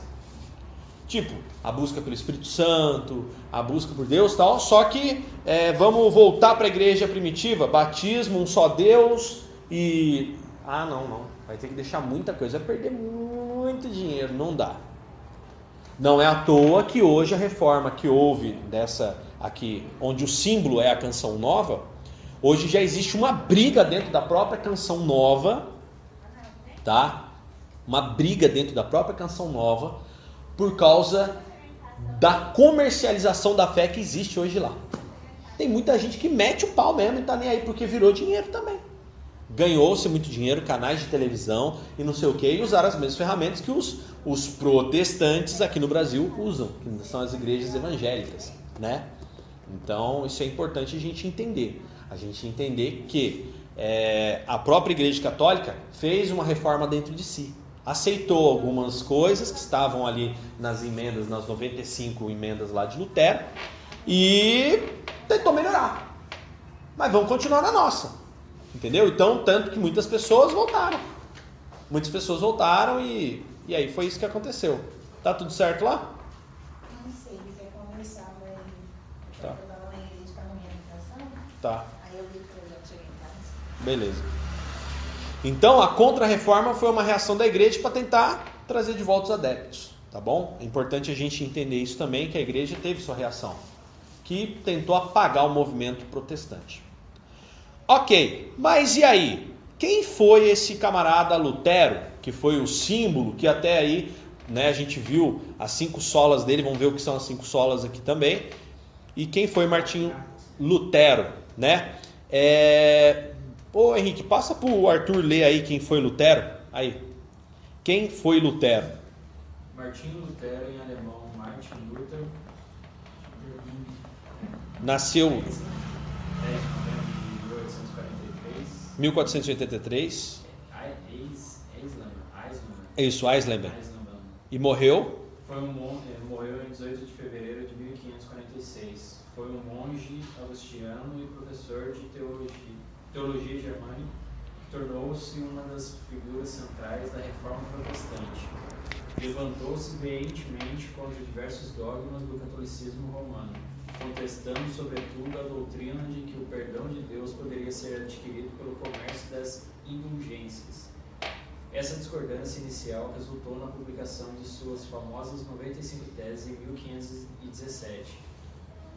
Tipo, a busca pelo Espírito Santo, a busca por Deus tal. Só que é, vamos voltar para a igreja primitiva, batismo, um só Deus e. Ah, não, não. Vai ter que deixar muita coisa, vai perder muito dinheiro, não dá. Não é à toa que hoje a reforma que houve dessa aqui, onde o símbolo é a canção nova, hoje já existe uma briga dentro da própria canção nova, tá? Uma briga dentro da própria canção nova por causa da comercialização da fé que existe hoje lá. Tem muita gente que mete o pau mesmo e tá nem aí porque virou dinheiro também. Ganhou-se muito dinheiro, canais de televisão e não sei o que, e usaram as mesmas ferramentas que os, os protestantes aqui no Brasil usam, que são as igrejas evangélicas, né? Então isso é importante a gente entender. A gente entender que é, a própria Igreja Católica fez uma reforma dentro de si aceitou algumas coisas que estavam ali nas emendas, nas 95 emendas lá de Lutero, e tentou melhorar. Mas vamos continuar na nossa. Entendeu? Então, tanto que muitas pessoas voltaram. Muitas pessoas voltaram e, e aí foi isso que aconteceu. Tá tudo certo lá? Não sei, ele quer conversar, mas Tá. eu tava na igreja caminhando Tá. aí eu vi que eu já cheguei em casa. Beleza. Então a contra-reforma foi uma reação da igreja para tentar trazer de volta os adeptos, tá bom? É importante a gente entender isso também, que a igreja teve sua reação, que tentou apagar o movimento protestante. Ok, mas e aí? Quem foi esse camarada Lutero, que foi o símbolo, que até aí né, a gente viu as cinco solas dele, vamos ver o que são as cinco solas aqui também. E quem foi Martinho Lutero, né? É, Pô, Henrique, passa pro Arthur ler aí quem foi Lutero. Aí. Quem foi Lutero? Martinho Lutero, em alemão, Martin Luther. Nasceu É, novembro de 1843. 1483. Eis- Eisleben, Eisleben, Isso, Eisleben. E morreu Foi um monge, morreu em 18 de fevereiro de 1546. Foi um monge agostiniano e professor de teologia, teologia germânica, tornou-se uma das figuras centrais da reforma protestante. Levantou-se veementemente contra diversos dogmas do catolicismo romano, contestando sobretudo a doutrina de que o perdão de Deus poderia ser adquirido pelo comércio das indulgências. Essa discordância inicial resultou na publicação de suas famosas 95 teses em 1517,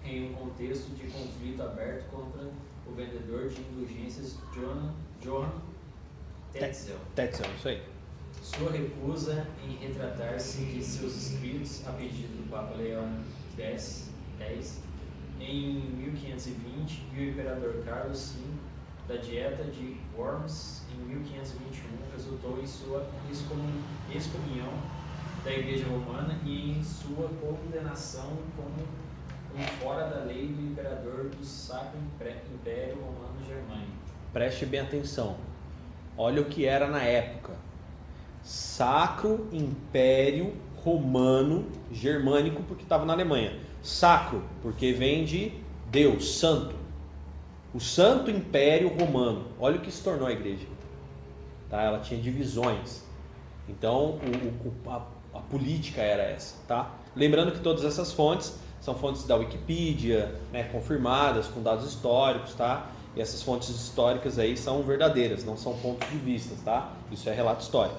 em um contexto de conflito aberto contra o vendedor de indulgências Johann, Johann Tetzel. Tetzel, isso aí. Sua recusa em retratar-se de seus escritos a pedido do Papa Leão X, X em 1520 e o imperador Carlos V da Dieta de Worms em 1521 resultou em sua excomunhão da Igreja Romana e em sua condenação como fora da lei do imperador do Sacro Império Romano Germânico. Preste bem atenção. Olha o que era na época. Sacro Império Romano Germânico, porque estava na Alemanha. Sacro, porque vem de Deus, santo. O Santo Império Romano. Olha o que se tornou a igreja. Tá? Ela tinha divisões. Então, o, o, a, a política era essa. Tá? Lembrando que todas essas fontes são fontes da Wikipedia, né, confirmadas com dados históricos, tá? E essas fontes históricas aí são verdadeiras, não são pontos de vista, tá? Isso é relato histórico.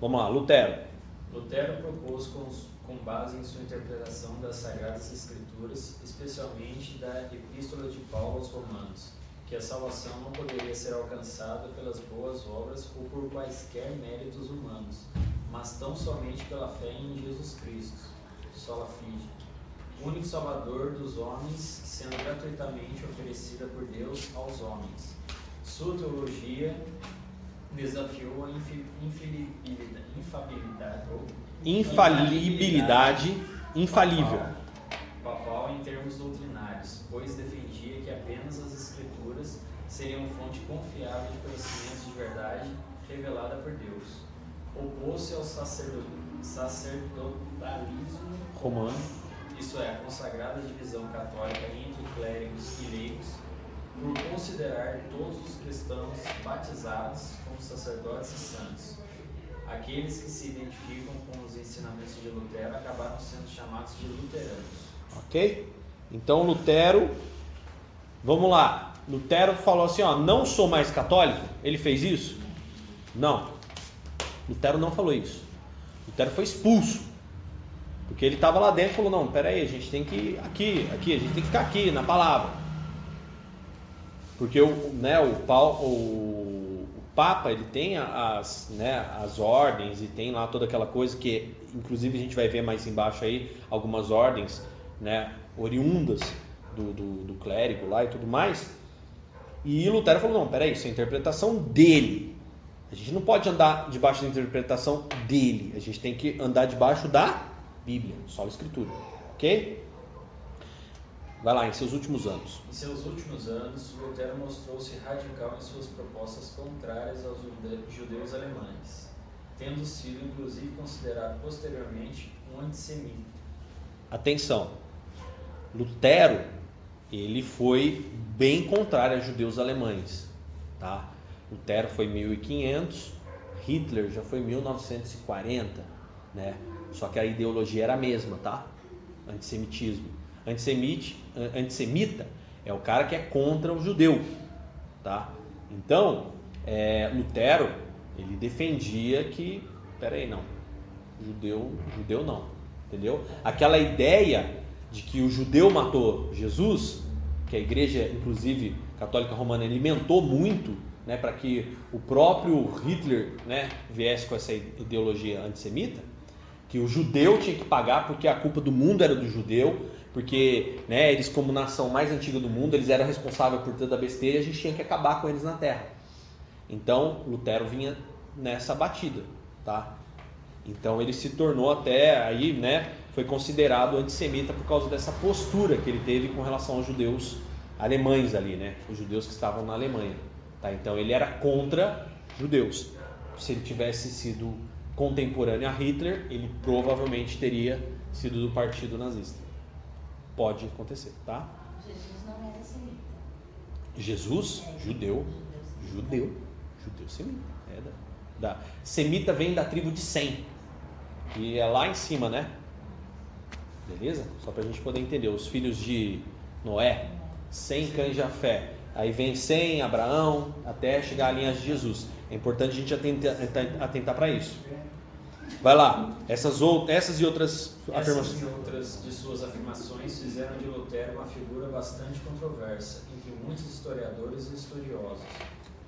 Vamos lá, Lutero. Lutero propôs com, com base em sua interpretação das Sagradas Escrituras, especialmente da Epístola de Paulo aos Romanos, que a salvação não poderia ser alcançada pelas boas obras ou por quaisquer méritos humanos, mas tão somente pela fé em Jesus Cristo, sola fide único Salvador dos homens, sendo gratuitamente oferecida por Deus aos homens. Sua teologia desafiou a infalibilidade, infalibilidade infalível papal em termos doutrinários, pois defendia que apenas as escrituras seriam fonte confiável de conhecimento de verdade revelada por Deus. Opôs-se ao sacerdotalismo romano isso é, a consagrada divisão católica entre clérigos e leigos, por considerar todos os cristãos batizados como sacerdotes e santos. Aqueles que se identificam com os ensinamentos de Lutero acabaram sendo chamados de luteranos. Ok? Então Lutero, vamos lá. Lutero falou assim: ó, não sou mais católico. Ele fez isso? Não. Lutero não falou isso. Lutero foi expulso. Porque ele estava lá dentro e falou: não, peraí, a gente tem que ir aqui, aqui, a gente tem que ficar aqui na palavra. Porque o, né, o, o, o Papa ele tem as, né, as ordens e tem lá toda aquela coisa que, inclusive, a gente vai ver mais embaixo aí algumas ordens né, oriundas do, do, do clérigo lá e tudo mais. E Lutero falou: não, peraí, isso é a interpretação dele. A gente não pode andar debaixo da interpretação dele, a gente tem que andar debaixo da Bíblia, só a Escritura. Ok? Vai lá, em seus últimos anos. Em seus últimos anos, Lutero mostrou-se radical em suas propostas contrárias aos judeus alemães, tendo sido inclusive considerado posteriormente um antissemita. Atenção, Lutero ele foi bem contrário aos judeus alemães, tá? Lutero foi 1500, Hitler já foi 1940, né? Só que a ideologia era a mesma, tá? Antissemitismo. Antissemite, antissemita é o cara que é contra o judeu, tá? Então, é, Lutero, ele defendia que, peraí, não, judeu, judeu não, entendeu? Aquela ideia de que o judeu matou Jesus, que a igreja, inclusive católica romana, alimentou muito, né, para que o próprio Hitler, né, viesse com essa ideologia antissemita, que o judeu tinha que pagar porque a culpa do mundo era do judeu, porque né, eles como nação mais antiga do mundo, eles eram responsáveis por toda a besteira e a gente tinha que acabar com eles na terra. Então, Lutero vinha nessa batida, tá? Então ele se tornou até aí, né, foi considerado antissemita por causa dessa postura que ele teve com relação aos judeus alemães ali, né? Os judeus que estavam na Alemanha, tá? Então ele era contra judeus. Se ele tivesse sido contemporâneo a Hitler, ele provavelmente teria sido do partido nazista. Pode acontecer, tá? Jesus não era semita. Jesus, é, judeu, judeu, judeu semita. É da, da, semita vem da tribo de Sem, que é lá em cima, né? Beleza? Só para a gente poder entender. Os filhos de Noé, Sem, Cã e Jafé. Aí vem Sem, Abraão, até chegar à linha de Jesus. É importante a gente atentar, atentar para isso. Vai lá. Essas, ou, essas e outras afirmações. Essas e outras de suas afirmações fizeram de Lutero uma figura bastante controversa entre muitos historiadores e estudiosos.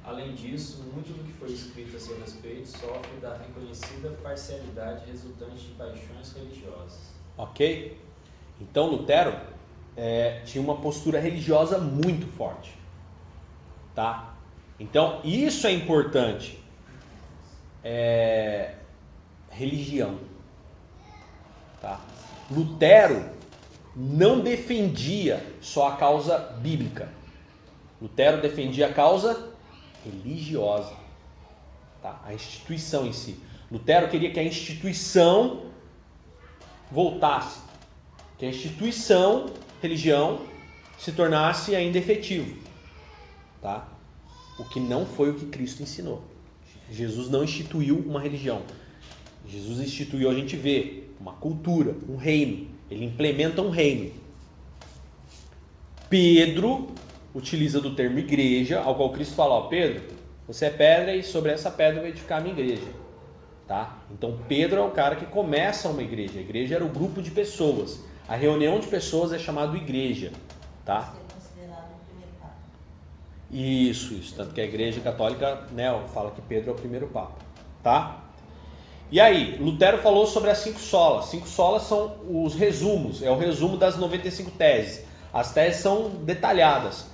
Além disso, muito do que foi escrito a seu respeito sofre da reconhecida parcialidade resultante de paixões religiosas. Ok? Então Lutero é, tinha uma postura religiosa muito forte. Tá? Então isso é importante. É, religião. Tá? Lutero não defendia só a causa bíblica. Lutero defendia a causa religiosa, tá? a instituição em si. Lutero queria que a instituição voltasse, que a instituição, religião, se tornasse ainda efetivo. Tá? O que não foi o que Cristo ensinou. Jesus não instituiu uma religião. Jesus instituiu, a gente vê, uma cultura, um reino. Ele implementa um reino. Pedro utiliza do termo igreja, ao qual Cristo fala, ó, Pedro, você é pedra e sobre essa pedra vai edificar a minha igreja. Tá? Então Pedro é o cara que começa uma igreja. A igreja era o grupo de pessoas. A reunião de pessoas é chamado igreja. Tá? Isso, isso. Tanto que a igreja católica né, fala que Pedro é o primeiro papa. Tá? E aí, Lutero falou sobre as cinco solas. Cinco solas são os resumos, é o resumo das 95 teses. As teses são detalhadas,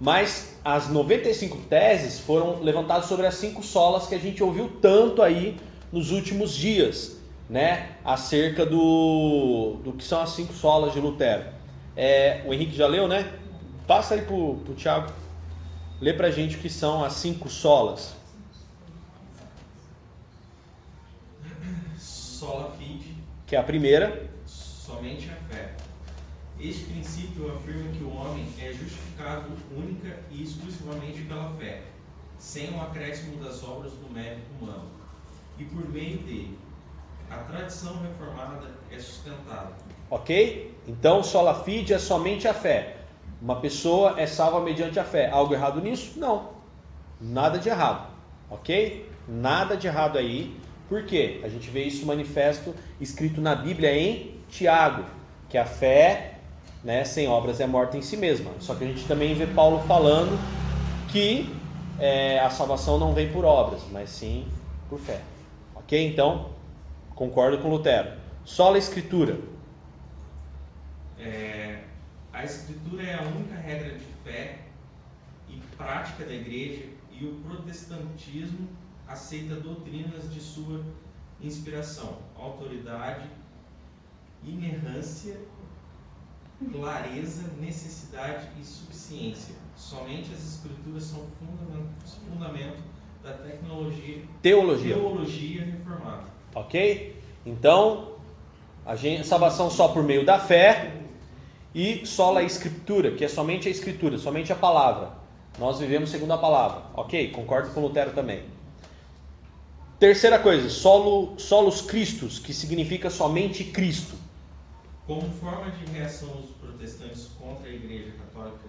mas as 95 teses foram levantadas sobre as cinco solas que a gente ouviu tanto aí nos últimos dias, né? Acerca do, do que são as cinco solas de Lutero. É, o Henrique já leu, né? Passa aí pro, pro Tiago. Lê pra gente o que são as cinco solas. Sola fide, que é a primeira. Somente a fé. Este princípio afirma que o homem é justificado única e exclusivamente pela fé, sem o acréscimo das obras do mérito humano, e por meio dele. A tradição reformada é sustentada. Ok? Então, sola fide é somente a fé. Uma pessoa é salva mediante a fé. Algo errado nisso? Não. Nada de errado. Ok? Nada de errado aí. Por quê? A gente vê isso manifesto escrito na Bíblia em Tiago, que a fé né, sem obras é morta em si mesma. Só que a gente também vê Paulo falando que é, a salvação não vem por obras, mas sim por fé. Ok? Então, concordo com Lutero. Só a Escritura. É, a Escritura é a única regra de fé e prática da igreja e o protestantismo aceita doutrinas de sua inspiração, autoridade, inerrância, clareza, necessidade e suficiência. Somente as escrituras são fundamento, fundamento da tecnologia, teologia. teologia reformada. Ok? Então, a gente, salvação só por meio da fé e só a escritura, que é somente a escritura, somente a palavra. Nós vivemos segundo a palavra. Ok? Concordo com Lutero também. Terceira coisa, solo, solos Cristos, que significa somente Cristo. Como forma de reação dos protestantes contra a Igreja Católica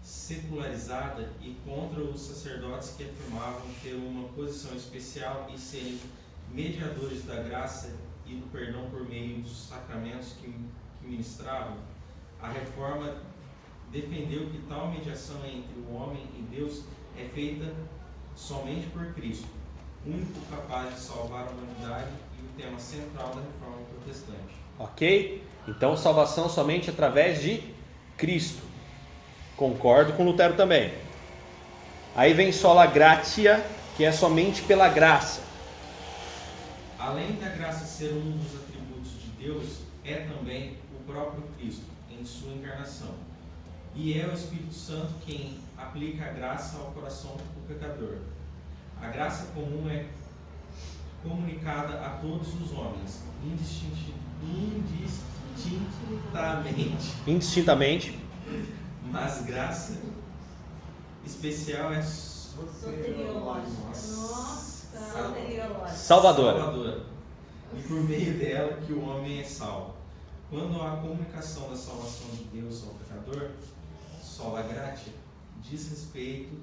secularizada e contra os sacerdotes que afirmavam ter uma posição especial e serem mediadores da graça e do perdão por meio dos sacramentos que, que ministravam, a reforma defendeu que tal mediação entre o homem e Deus é feita somente por Cristo único capaz de salvar a humanidade e o tema central da reforma protestante. Ok? Então, salvação somente através de Cristo. Concordo com Lutero também. Aí vem sola gratia, que é somente pela graça. Além da graça ser um dos atributos de Deus, é também o próprio Cristo em sua encarnação. E é o Espírito Santo quem aplica a graça ao coração do pecador a graça comum é comunicada a todos os homens, indistintamente. Indistintamente. Mas graça especial é Salvadora. Salvadora. E por meio dela que o homem é salvo. Quando há comunicação da salvação de Deus ao pecador, sola gratia, diz respeito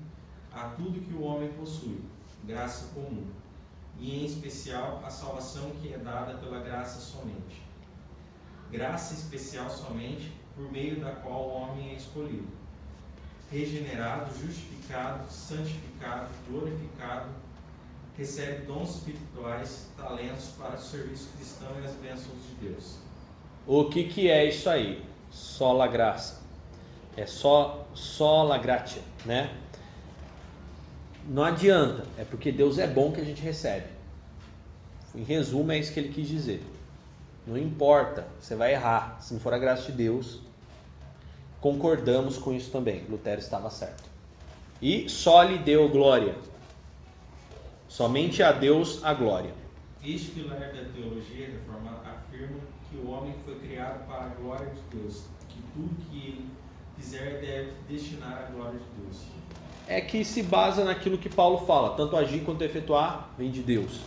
a tudo que o homem possui, graça comum, e em especial a salvação que é dada pela graça somente. Graça especial somente por meio da qual o homem é escolhido. regenerado, justificado, santificado, glorificado, recebe dons espirituais, talentos para o serviço cristão e as bênçãos de Deus. O que, que é isso aí? Só la graça. É só, só la gratia, né? Não adianta, é porque Deus é bom que a gente recebe. Em resumo, é isso que ele quis dizer. Não importa, você vai errar. Se não for a graça de Deus, concordamos com isso também. Lutero estava certo. E só lhe deu glória. Somente a Deus a glória. Este pilar da teologia reformada afirma que o homem foi criado para a glória de Deus, que tudo que ele fizer deve destinar à glória de Deus. É que se basa naquilo que Paulo fala, tanto agir quanto efetuar vem de Deus,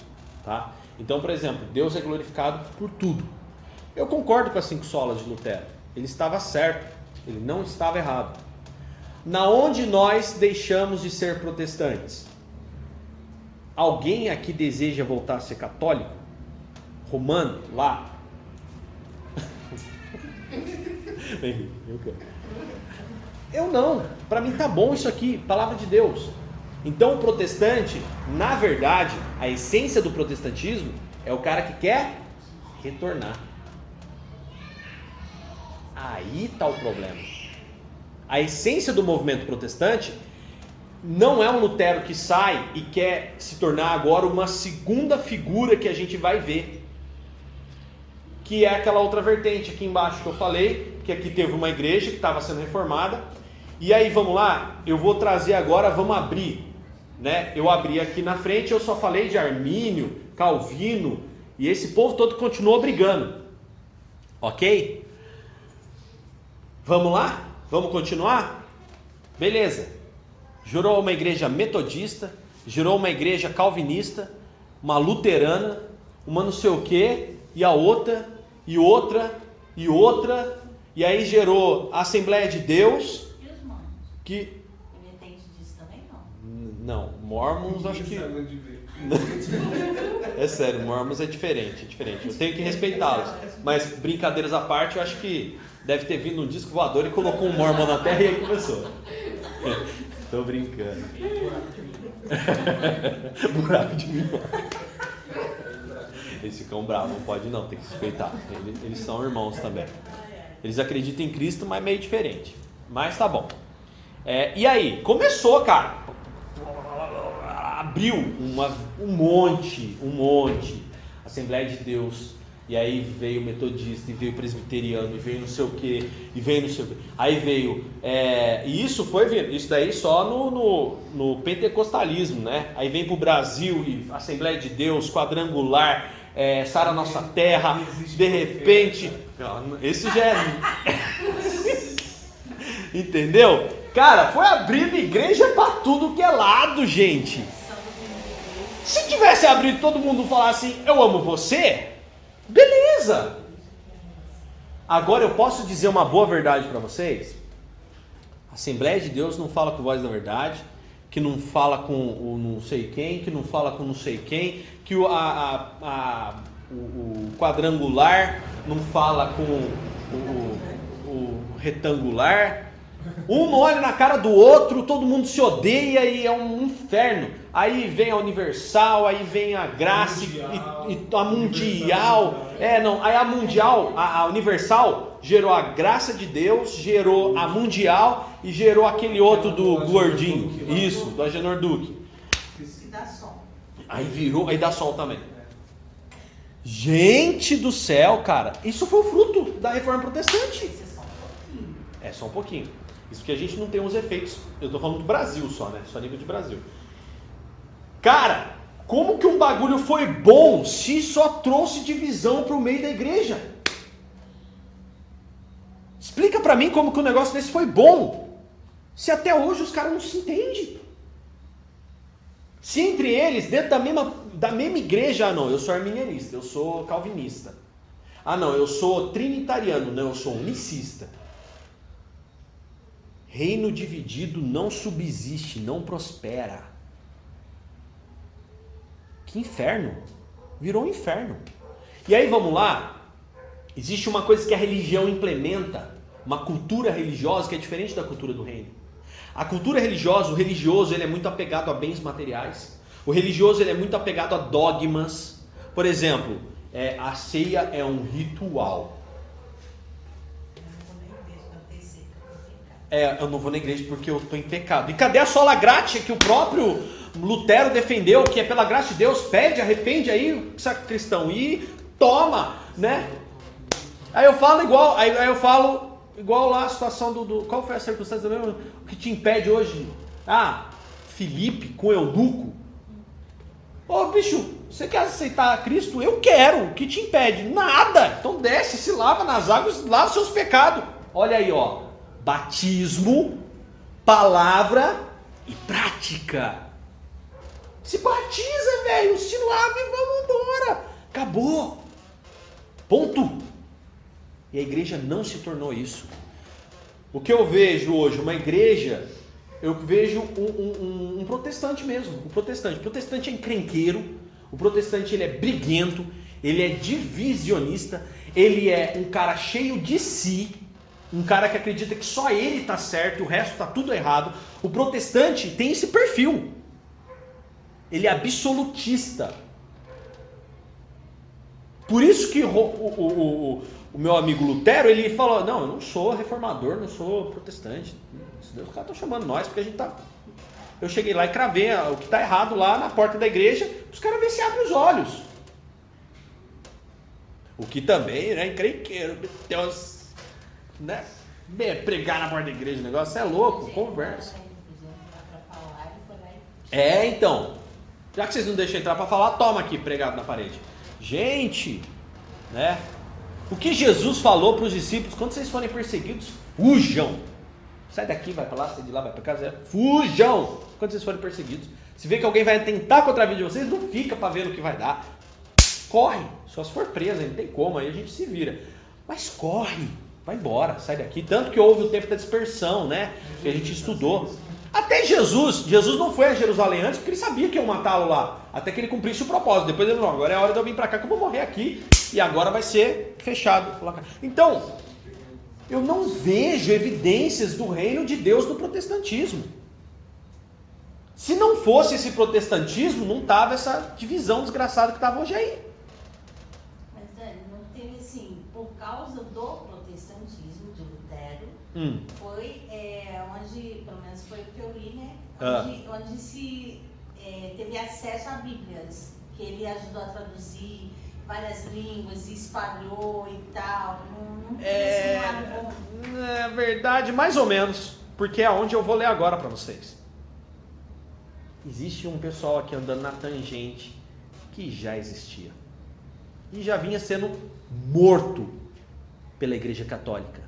tá? Então, por exemplo, Deus é glorificado por tudo. Eu concordo com as cinco solas de Lutero. Ele estava certo, ele não estava errado. Na onde nós deixamos de ser protestantes? Alguém aqui deseja voltar a ser católico? Romano, lá? (laughs) Eu não. Para mim tá bom isso aqui, palavra de Deus. Então o protestante, na verdade, a essência do protestantismo é o cara que quer retornar. Aí está o problema. A essência do movimento protestante não é um Lutero que sai e quer se tornar agora uma segunda figura que a gente vai ver. Que é aquela outra vertente aqui embaixo que eu falei, que aqui teve uma igreja que estava sendo reformada. E aí vamos lá, eu vou trazer agora, vamos abrir. Né? Eu abri aqui na frente, eu só falei de Armínio, Calvino, e esse povo todo continuou brigando. Ok? Vamos lá? Vamos continuar? Beleza. Jurou uma igreja metodista, jurou uma igreja calvinista, uma luterana, uma não sei o que, e a outra, e outra, e outra, e aí gerou a Assembleia de Deus. Que. Disso também, não? Não, Mormons acho que. (laughs) É sério, Mormons é diferente, é diferente. Eu tenho que respeitá-los. Mas brincadeiras à parte, eu acho que deve ter vindo um disco voador e colocou um Mormon na terra e aí começou. (laughs) Tô brincando. (laughs) Buraco de minhoca. Eles ficam bravos, não pode não, tem que respeitar. Eles, eles são irmãos também. Eles acreditam em Cristo, mas meio diferente. Mas tá bom. É, e aí, começou, cara. Abriu uma, um monte, um monte. Assembleia de Deus. E aí veio metodista, e veio presbiteriano, e veio não sei o que, e veio não sei o que. Aí veio. É, e isso foi isso daí só no, no, no, pentecostalismo, né? Aí vem pro Brasil e Assembleia de Deus, quadrangular, é, Sara Nossa Terra, de repente. Esse já é. (laughs) Entendeu? Cara, foi abrindo igreja para tudo que é lado, gente. Se tivesse abrido todo mundo falar assim, eu amo você, beleza. Agora eu posso dizer uma boa verdade para vocês? A Assembleia de Deus não fala com voz da verdade, que não fala com o não sei quem, que não fala com não sei quem, que o, a, a, a, o, o quadrangular não fala com o, o retangular. Um olha na cara do outro, todo mundo se odeia e é um inferno. Aí vem a Universal, aí vem a Graça e, e, a Mundial. É, não, aí a Mundial, a, a, Universal gerou a Graça de Deus, gerou a Mundial e gerou aquele outro do Gordinho. Isso, do Agenor Duque. Que dá sol. Aí virou, aí dá sol também. Gente do céu, cara, isso foi o fruto da reforma protestante. É só um pouquinho. Isso que a gente não tem os efeitos. Eu estou falando do Brasil só, né? Só nível de Brasil. Cara, como que um bagulho foi bom se só trouxe divisão para o meio da igreja? Explica para mim como que um negócio desse foi bom. Se até hoje os caras não se entendem. Se entre eles, dentro da mesma, da mesma igreja, ah não, eu sou arminianista, eu sou calvinista. Ah não, eu sou trinitariano, não, eu sou unicista. Reino dividido não subsiste, não prospera. Que inferno! Virou um inferno. E aí vamos lá. Existe uma coisa que a religião implementa, uma cultura religiosa que é diferente da cultura do reino. A cultura religiosa, o religioso, ele é muito apegado a bens materiais. O religioso, ele é muito apegado a dogmas. Por exemplo, é, a ceia é um ritual. É, eu não vou na igreja porque eu estou em pecado. E cadê a sola gratia que o próprio Lutero defendeu, que é pela graça de Deus, pede, arrepende aí, cristão, e toma, né? Aí eu falo igual, aí, aí eu falo igual lá a situação do, do, Qual foi a circunstância mesmo que te impede hoje? Ah, Felipe com eunuco. Ô bicho, você quer aceitar Cristo? Eu quero. O que te impede? Nada. Então desce, se lava nas águas, lava seus pecados. Olha aí, ó. Batismo, palavra e prática. Se batiza, velho. Se lava e vamos embora. Acabou. Ponto. E a igreja não se tornou isso. O que eu vejo hoje, uma igreja, eu vejo um, um, um protestante mesmo. Um protestante. O protestante é encrenqueiro. O protestante ele é briguento. Ele é divisionista. Ele é um cara cheio de si. Um cara que acredita que só ele está certo o resto está tudo errado. O protestante tem esse perfil. Ele é absolutista. Por isso que o, o, o, o meu amigo Lutero, ele falou, não, eu não sou reformador, não sou protestante. Deus, os caras estão chamando nós, porque a gente tá... Eu cheguei lá e cravei o que está errado lá na porta da igreja, os caras vê se abrem os olhos. O que também, né, encrenqueiro, Deus, né, pregar na porta da igreja, o negócio é louco, conversa. É, então, já que vocês não deixam entrar para falar, toma aqui pregado na parede. Gente, né? O que Jesus falou para os discípulos, quando vocês forem perseguidos, fujam. Sai daqui, vai para lá, sai de lá, vai para casa. Fujam quando vocês forem perseguidos. Se vê que alguém vai tentar contra a vida de vocês, não fica para ver o que vai dar. Corre, só se for preso, não tem como, aí a gente se vira. Mas corre, vai embora, sai daqui. Tanto que houve o tempo da dispersão, né? Que a gente estudou. Até Jesus, Jesus não foi a Jerusalém antes porque ele sabia que iam matá-lo lá, até que ele cumprisse o propósito. Depois ele falou: agora é a hora de eu vir para cá que eu vou morrer aqui e agora vai ser fechado. Então, eu não vejo evidências do reino de Deus no protestantismo. Se não fosse esse protestantismo, não tava essa divisão desgraçada que estava hoje aí. Mas Dani, não teve assim, por causa do hum. foi é, onde onde, ah. onde se é, teve acesso a Bíblias, que ele ajudou a traduzir várias línguas e espalhou e tal. Não, não é, assim é verdade, mais ou menos, porque é onde eu vou ler agora para vocês. Existe um pessoal aqui andando na tangente que já existia e já vinha sendo morto pela Igreja Católica.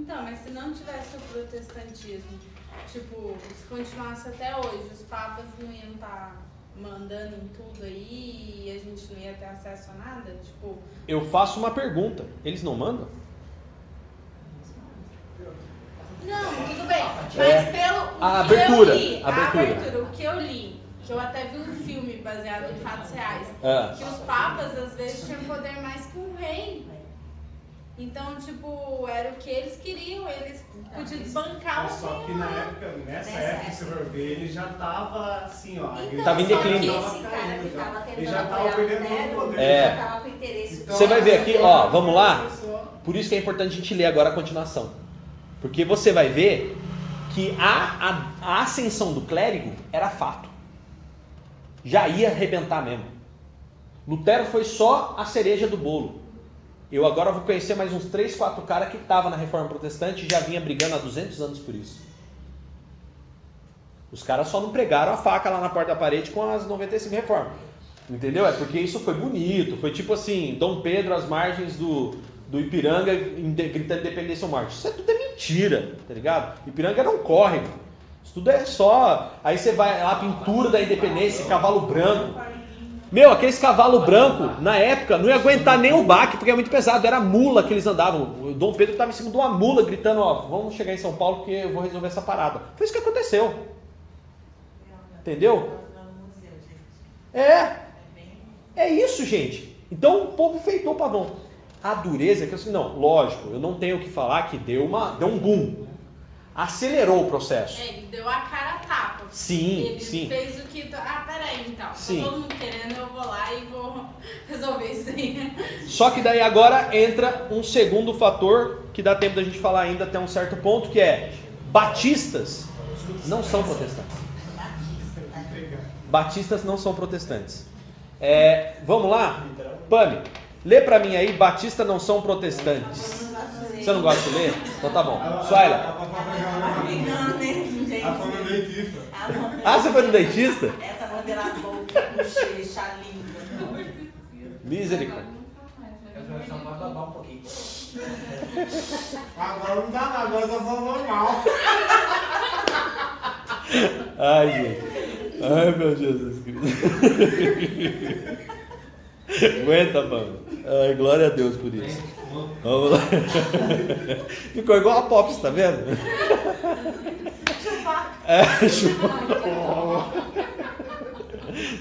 Então, mas se não tivesse o protestantismo, tipo, se continuasse até hoje, os papas não iam estar tá mandando em tudo aí e a gente não ia ter acesso a nada? Tipo. Eu faço uma pergunta. Eles não mandam? Não, tudo bem. Mas é. pelo a abertura, li, a abertura. a abertura, o que eu li, que eu até vi um filme baseado em fatos reais, é. que os papas às vezes tinham poder mais que um rei. Então, tipo, era o que eles queriam, eles podiam bancar o Só que na época, nessa época, se for ver, ele já tava assim, ó. Então, tava em declínio. Ele já tava perdendo o poder. É. Então, você vai ver aqui, ó, vamos lá? Por isso que é importante a gente ler agora a continuação. Porque você vai ver que a, a, a ascensão do clérigo era fato. Já ia arrebentar mesmo. Lutero foi só a cereja do bolo. Eu agora vou conhecer mais uns 3, 4 caras que estavam na reforma protestante e já vinha brigando há 200 anos por isso. Os caras só não pregaram a faca lá na porta da parede com as 95 reformas. Entendeu? É porque isso foi bonito. Foi tipo assim, Dom Pedro às margens do, do Ipiranga gritando independência ou morte. Isso é tudo é mentira, tá ligado? Ipiranga um córrego. Isso tudo é só. Aí você vai lá, pintura da independência, cavalo branco. Meu, aqueles cavalo branco, na época, não ia aguentar nem o baque, porque é muito pesado, era mula que eles andavam. O Dom Pedro estava em cima de uma mula, gritando, ó, vamos chegar em São Paulo porque eu vou resolver essa parada. Foi isso que aconteceu. Entendeu? É. É isso, gente. Então o povo feitou o pavão. A dureza, que eu assim, não, lógico, eu não tenho que falar que deu, uma, deu um boom. Acelerou o processo. É, ele deu a cara a tapa. Sim, ele sim. fez o que. Ah, peraí, então. Sim. Tá todo mundo querendo, eu vou lá e vou (laughs) resolver isso aí. Só que daí agora entra um segundo fator que dá tempo da gente falar ainda até um certo ponto, que é batistas não são protestantes. Batistas não são protestantes. É, vamos lá? Pami, lê pra mim aí, batistas não são protestantes. Você não gosta de ler? Então tá bom. Suaila. Ah, você foi no dentista? Essa modela boca, bochecha, língua. Misericórdia. Eu. Agora não dá nada, agora tá falando normal. Ai, gente. Ai, meu Jesus Cristo. (laughs) Aguenta, mano. Ai, glória a Deus por isso. Vamos lá. (laughs) Ficou igual a Pops, tá vendo? É, chupar.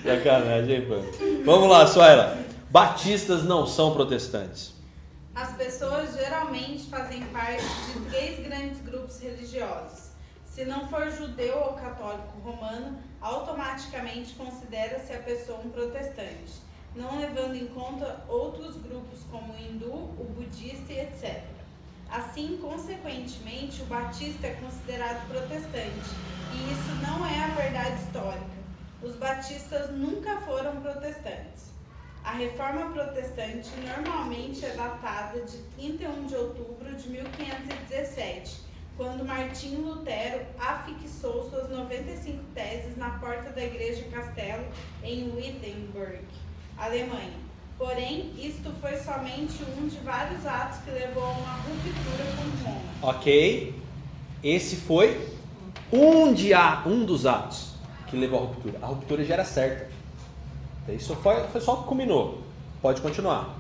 Sacanagem, hein, mano? Vamos lá, Suaila. Batistas não são protestantes. As pessoas geralmente fazem parte de três grandes grupos religiosos. Se não for judeu ou católico romano, automaticamente considera-se a pessoa um protestante, não levando em conta outros grupos como o hindu, o budista e etc. Assim, consequentemente, o batista é considerado protestante, e isso não é a verdade histórica. Os batistas nunca foram protestantes. A reforma protestante normalmente é datada de 31 de outubro de 1517, quando Martinho Lutero afixou suas 95 teses na porta da igreja Castelo em Wittenberg, Alemanha. Porém, isto foi somente um de vários atos que levou a uma ruptura com Roma. Ok? Esse foi um, de, a- um dos atos que levou à ruptura. A ruptura já era certa. Isso foi, foi só o que culminou. Pode continuar.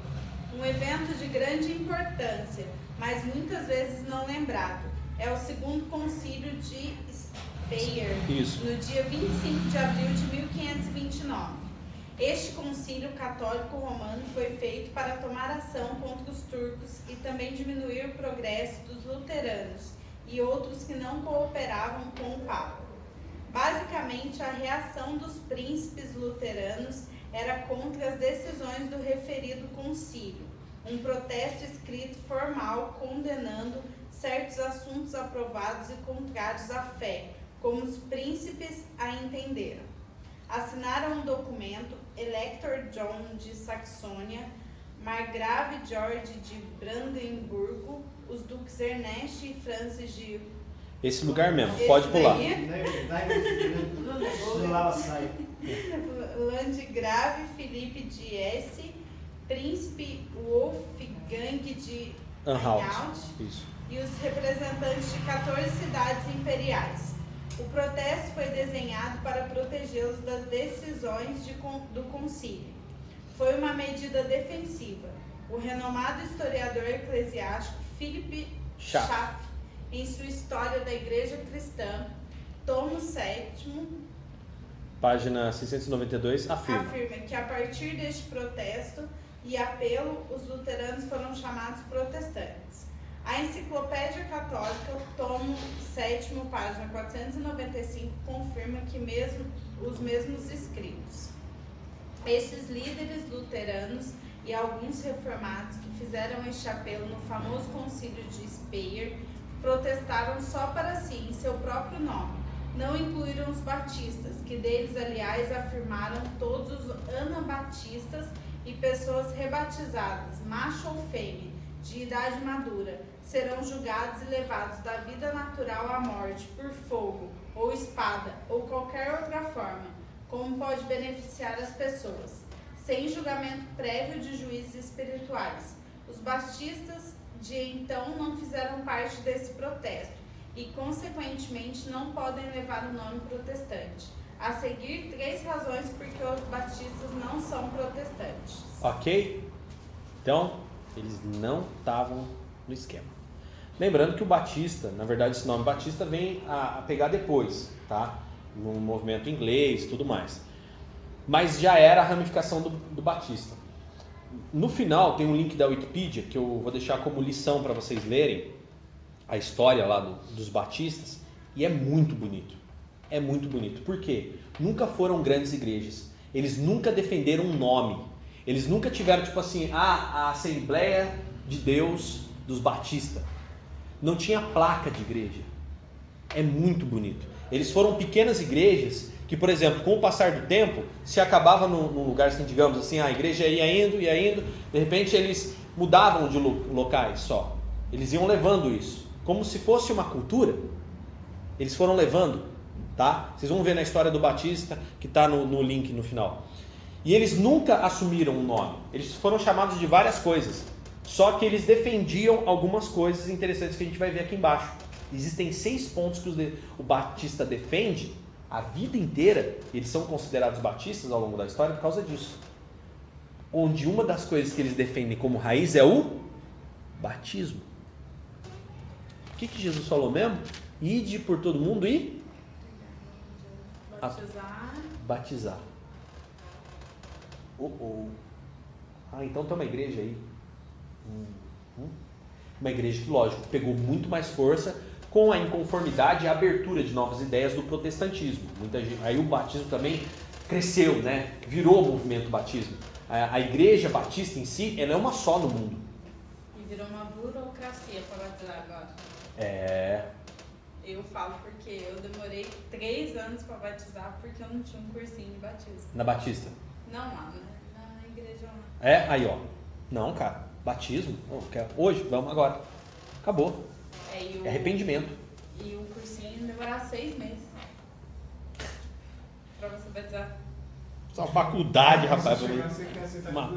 Um evento de grande importância, mas muitas vezes não lembrado. É o segundo concílio de Speyer, Isso. no dia 25 de abril de 1529. Este concílio católico romano foi feito para tomar ação contra os turcos e também diminuir o progresso dos luteranos e outros que não cooperavam com o Papa. Basicamente, a reação dos príncipes luteranos era contra as decisões do referido concílio, um protesto escrito formal condenando certos assuntos aprovados e contrários à fé, como os príncipes a entenderam. Assinaram um documento Elector John de Saxônia, Margrave George de Brandenburgo, os duques Ernest e Francis de Esse lugar mesmo. Esse Pode pular. Landgrave Felipe de Hesse, Príncipe Wolfgang de Anhalt. E os representantes de 14 cidades imperiais. O protesto foi desenhado para protegê-los das decisões de do concílio. Foi uma medida defensiva. O renomado historiador eclesiástico Philip Schaff. Schaff, em sua História da Igreja Cristã, tomo 7, Página 692 afirma. afirma que a partir deste protesto e apelo, os luteranos foram chamados protestantes. A Enciclopédia Católica, tomo 7, página 495, confirma que mesmo os mesmos escritos. Esses líderes luteranos e alguns reformados que fizeram este apelo no famoso concílio de Speyer protestaram só para si, em seu próprio nome. Não incluíram os batistas, que deles, aliás, afirmaram todos os anabatistas e pessoas rebatizadas, macho ou fêmea, de idade madura, serão julgados e levados da vida natural à morte por fogo, ou espada, ou qualquer outra forma, como pode beneficiar as pessoas, sem julgamento prévio de juízes espirituais. Os batistas de então não fizeram parte desse protesto e, consequentemente, não podem levar o nome protestante. A seguir, três razões por que os batistas não são protestantes. Ok? Então, eles não estavam no esquema. Lembrando que o Batista, na verdade, esse nome Batista vem a, a pegar depois, tá? No movimento inglês tudo mais. Mas já era a ramificação do, do Batista. No final, tem um link da Wikipedia que eu vou deixar como lição para vocês lerem. a história lá do, dos batistas e é muito bonito. É muito bonito. Por quê? Nunca foram grandes igrejas. Eles nunca defenderam um nome. Eles nunca tiveram, tipo assim, ah, a Assembleia de Deus dos Batistas. Não tinha placa de igreja. É muito bonito. Eles foram pequenas igrejas que, por exemplo, com o passar do tempo, se acabava num, num lugar assim, digamos assim, a igreja ia indo, ia indo, de repente eles mudavam de locais só. Eles iam levando isso, como se fosse uma cultura. Eles foram levando, tá? Vocês vão ver na história do Batista, que está no, no link no final. E eles nunca assumiram um nome. Eles foram chamados de várias coisas. Só que eles defendiam algumas coisas interessantes que a gente vai ver aqui embaixo. Existem seis pontos que o Batista defende a vida inteira. Eles são considerados batistas ao longo da história por causa disso. Onde uma das coisas que eles defendem como raiz é o batismo. O que, que Jesus falou mesmo? Ide por todo mundo e batizar. batizar. Oh, oh. Ah, então tem uma igreja aí. Hum, hum. Uma igreja que, lógico, pegou muito mais força com a inconformidade e a abertura de novas ideias do protestantismo. Muita gente, aí o batismo também cresceu, né? Virou o movimento batismo. A, a igreja batista em si, ela é uma só no mundo. E virou uma burocracia para batizar agora. É. Eu falo porque eu demorei três anos para batizar porque eu não tinha um cursinho de batismo. Na Batista? Não, lá, na igreja. É? Aí, ó. Não, cara. Batismo? Hoje, vamos agora. Acabou. É, o, é arrependimento. E o cursinho demorar seis meses. Pra você batizar. Só faculdade, rapaz. Uma,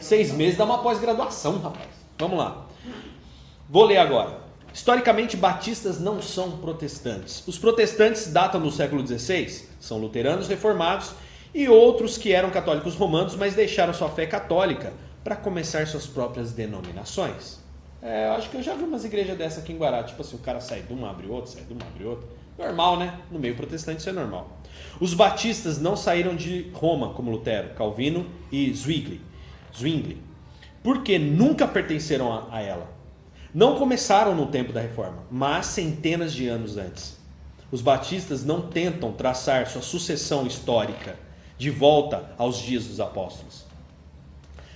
seis meses dá uma pós-graduação, rapaz. Vamos lá. Vou ler agora. Historicamente, batistas não são protestantes. Os protestantes datam do século XVI, são luteranos reformados e outros que eram católicos romanos, mas deixaram sua fé católica para começar suas próprias denominações. É, eu acho que eu já vi umas igrejas dessa aqui em Guará, tipo assim, o cara sai de uma, abre outra, sai de uma, abre outra. Normal, né? No meio protestante isso é normal. Os batistas não saíram de Roma, como Lutero, Calvino e Zwingli, Zwingli porque nunca pertenceram a, a ela. Não começaram no tempo da reforma, mas centenas de anos antes. Os batistas não tentam traçar sua sucessão histórica de volta aos dias dos apóstolos.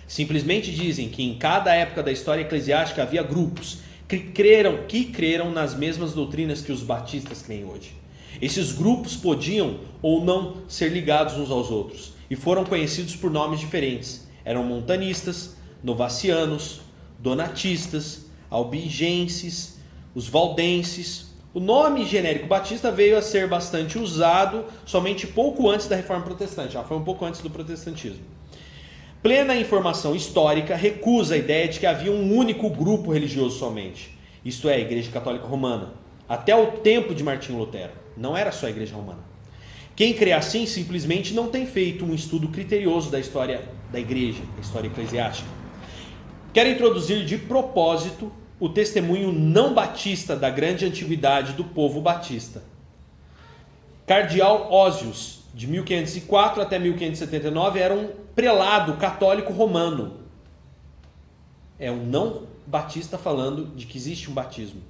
Simplesmente dizem que em cada época da história eclesiástica havia grupos que creram, que creram nas mesmas doutrinas que os batistas creem hoje. Esses grupos podiam ou não ser ligados uns aos outros e foram conhecidos por nomes diferentes. Eram montanistas, novacianos, donatistas, albigenses, os valdenses. O nome genérico batista veio a ser bastante usado somente pouco antes da reforma protestante, já foi um pouco antes do protestantismo. Plena informação histórica recusa a ideia de que havia um único grupo religioso somente, isto é, a Igreja Católica Romana, até o tempo de Martinho Lutero. Não era só a Igreja Romana. Quem crê assim simplesmente não tem feito um estudo criterioso da história da Igreja, da história eclesiástica. Quero introduzir de propósito o testemunho não batista da grande antiguidade do povo batista. Cardeal Ósios, de 1504 até 1579, era um prelado católico romano. É um não batista falando de que existe um batismo.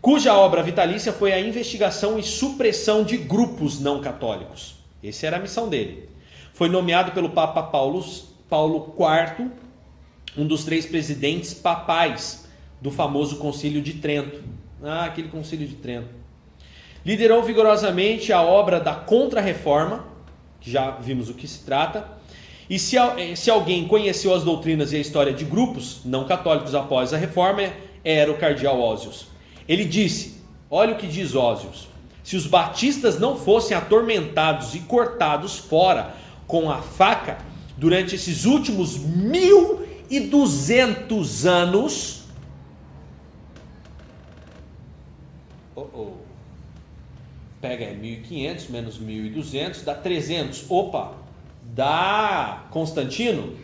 Cuja obra vitalícia foi a investigação e supressão de grupos não católicos. Essa era a missão dele. Foi nomeado pelo Papa Paulo, Paulo IV, um dos três presidentes papais do famoso Concílio de Trento. Ah, aquele Concílio de Trento. Liderou vigorosamente a obra da Contra-Reforma, que já vimos o que se trata. E se, eh, se alguém conheceu as doutrinas e a história de grupos não católicos após a reforma, era o cardeal Ósios. Ele disse: Olha o que diz Ósios. Se os batistas não fossem atormentados e cortados fora com a faca durante esses últimos mil e duzentos anos, Oh, oh. Pega 1.500 menos 1.200, dá 300. Opa, dá Constantino.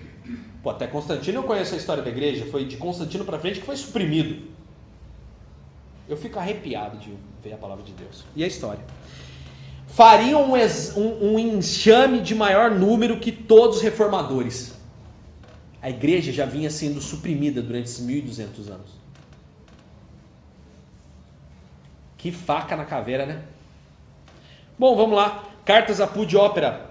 Pô, até Constantino eu conheço a história da igreja. Foi de Constantino para frente que foi suprimido. Eu fico arrepiado de ver a palavra de Deus. E a história? Fariam um, um, um enxame de maior número que todos os reformadores. A igreja já vinha sendo suprimida durante esses 1.200 anos. Que faca na caveira, né? Bom, vamos lá. Cartas a Pud Ópera,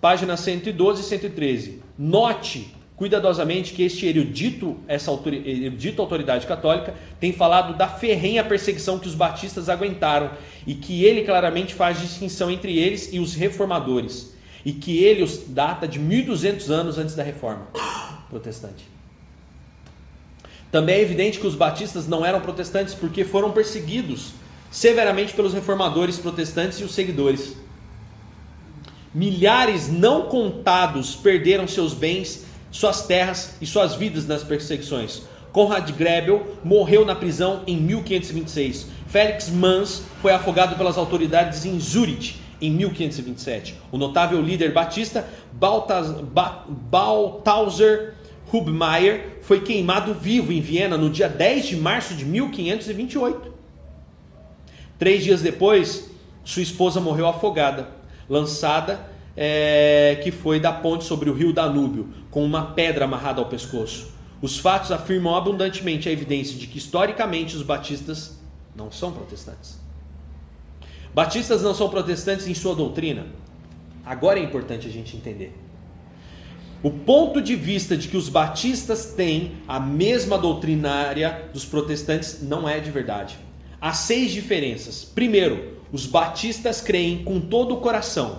página 112 e 113. Note cuidadosamente que este erudito, essa erudita autoridade católica, tem falado da ferrenha perseguição que os batistas aguentaram e que ele claramente faz distinção entre eles e os reformadores e que ele os data de 1200 anos antes da reforma protestante. Também é evidente que os batistas não eram protestantes porque foram perseguidos severamente pelos reformadores protestantes e os seguidores. Milhares não contados perderam seus bens suas terras e suas vidas nas perseguições. Conrad Grebel morreu na prisão em 1526. Félix Mans foi afogado pelas autoridades em Zurich em 1527. O notável líder batista Balthasar Hubmeier foi queimado vivo em Viena no dia 10 de março de 1528. Três dias depois, sua esposa morreu afogada, lançada é, que foi da ponte sobre o rio Danúbio, com uma pedra amarrada ao pescoço. Os fatos afirmam abundantemente a evidência de que, historicamente, os batistas não são protestantes. Batistas não são protestantes em sua doutrina. Agora é importante a gente entender. O ponto de vista de que os batistas têm a mesma doutrinária dos protestantes não é de verdade. Há seis diferenças. Primeiro, os batistas creem com todo o coração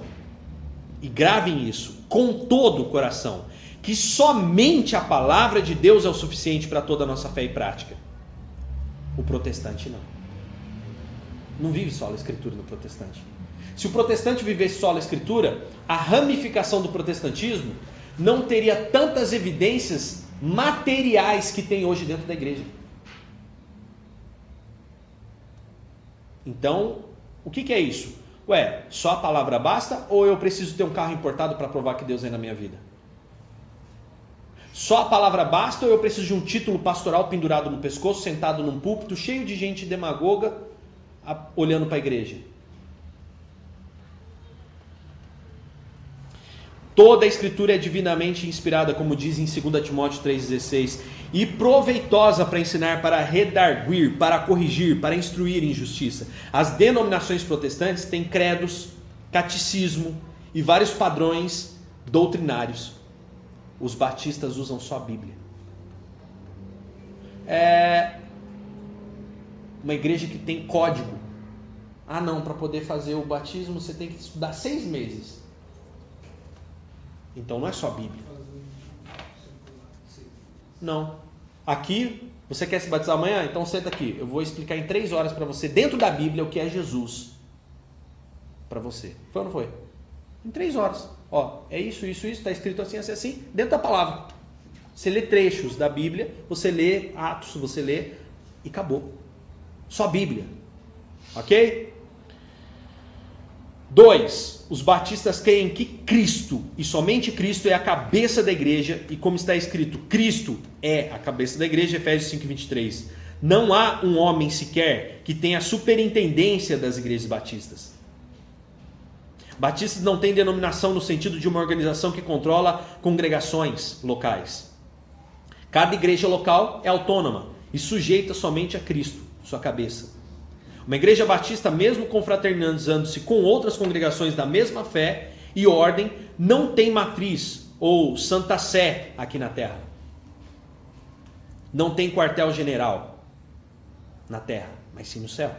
e gravem isso, com todo o coração, que somente a palavra de Deus é o suficiente para toda a nossa fé e prática. O protestante não. Não vive só a escritura no protestante. Se o protestante vivesse só a escritura, a ramificação do protestantismo não teria tantas evidências materiais que tem hoje dentro da igreja. Então, o que, que é isso? Ué, só a palavra basta ou eu preciso ter um carro importado para provar que Deus é na minha vida? Só a palavra basta ou eu preciso de um título pastoral pendurado no pescoço, sentado num púlpito cheio de gente demagoga olhando para a igreja? Toda a escritura é divinamente inspirada, como diz em 2 Timóteo 3,16, e proveitosa para ensinar, para redarguir, para corrigir, para instruir em justiça. As denominações protestantes têm credos, catecismo e vários padrões doutrinários. Os batistas usam só a Bíblia. É uma igreja que tem código. Ah, não, para poder fazer o batismo você tem que estudar seis meses. Então não é só a Bíblia. Não. Aqui, você quer se batizar amanhã? Então senta aqui. Eu vou explicar em três horas para você, dentro da Bíblia, o que é Jesus. Para você. Foi ou não foi? Em três horas. Ó, é isso, isso, isso, está escrito assim, assim, assim, dentro da palavra. Você lê trechos da Bíblia, você lê Atos, você lê e acabou. Só Bíblia. Ok? Dois, os batistas creem que Cristo, e somente Cristo, é a cabeça da igreja, e como está escrito, Cristo é a cabeça da igreja, Efésios 5,23. Não há um homem sequer que tenha superintendência das igrejas batistas. Batistas não têm denominação no sentido de uma organização que controla congregações locais. Cada igreja local é autônoma e sujeita somente a Cristo, sua cabeça. Uma igreja batista, mesmo confraternizando-se com outras congregações da mesma fé e ordem, não tem matriz ou santa sé aqui na terra. Não tem quartel-general na terra, mas sim no céu.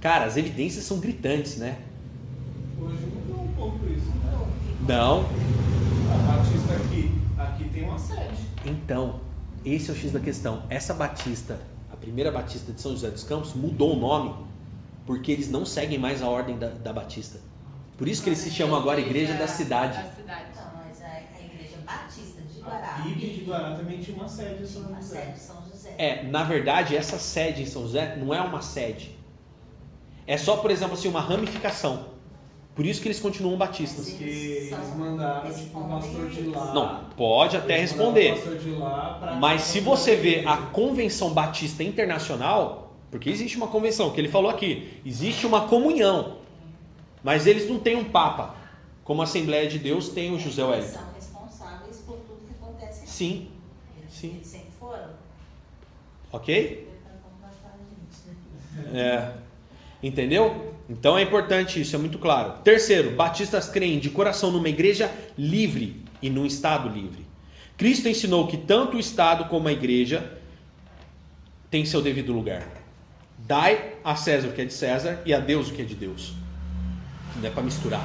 Cara, as evidências são gritantes, né? Hoje mudou um pouco isso, né? Não. A Batista aqui, aqui tem uma sede. Então, esse é o X da questão. Essa Batista Primeira Batista de São José dos Campos mudou o nome porque eles não seguem mais a ordem da, da Batista. Por isso que eles se chamam agora Igreja da Cidade. Não, mas a, a Igreja Batista de Guará. E de Guará também tinha uma sede em São Uma José. sede em São José. É, na verdade, essa sede em São José não é uma sede. É só, por exemplo, assim, uma ramificação. Por isso que eles continuam batistas. Porque eles mandaram tipo, um pastor de lá. Não, pode até Eles um responder. Mas se você vê a Convenção Batista Internacional, porque existe uma convenção, que ele falou aqui, existe uma comunhão. Mas eles não têm um papa, como a Assembleia de Deus tem o José Eles Wellington. são responsáveis por tudo que acontece aqui. Sim, Eles, sim. eles sempre foram. ok? É. Entendeu? Então é importante isso, é muito claro. Terceiro, batistas creem de coração numa igreja livre e num Estado livre. Cristo ensinou que tanto o Estado como a igreja têm seu devido lugar. Dai a César o que é de César e a Deus o que é de Deus. Não é para misturar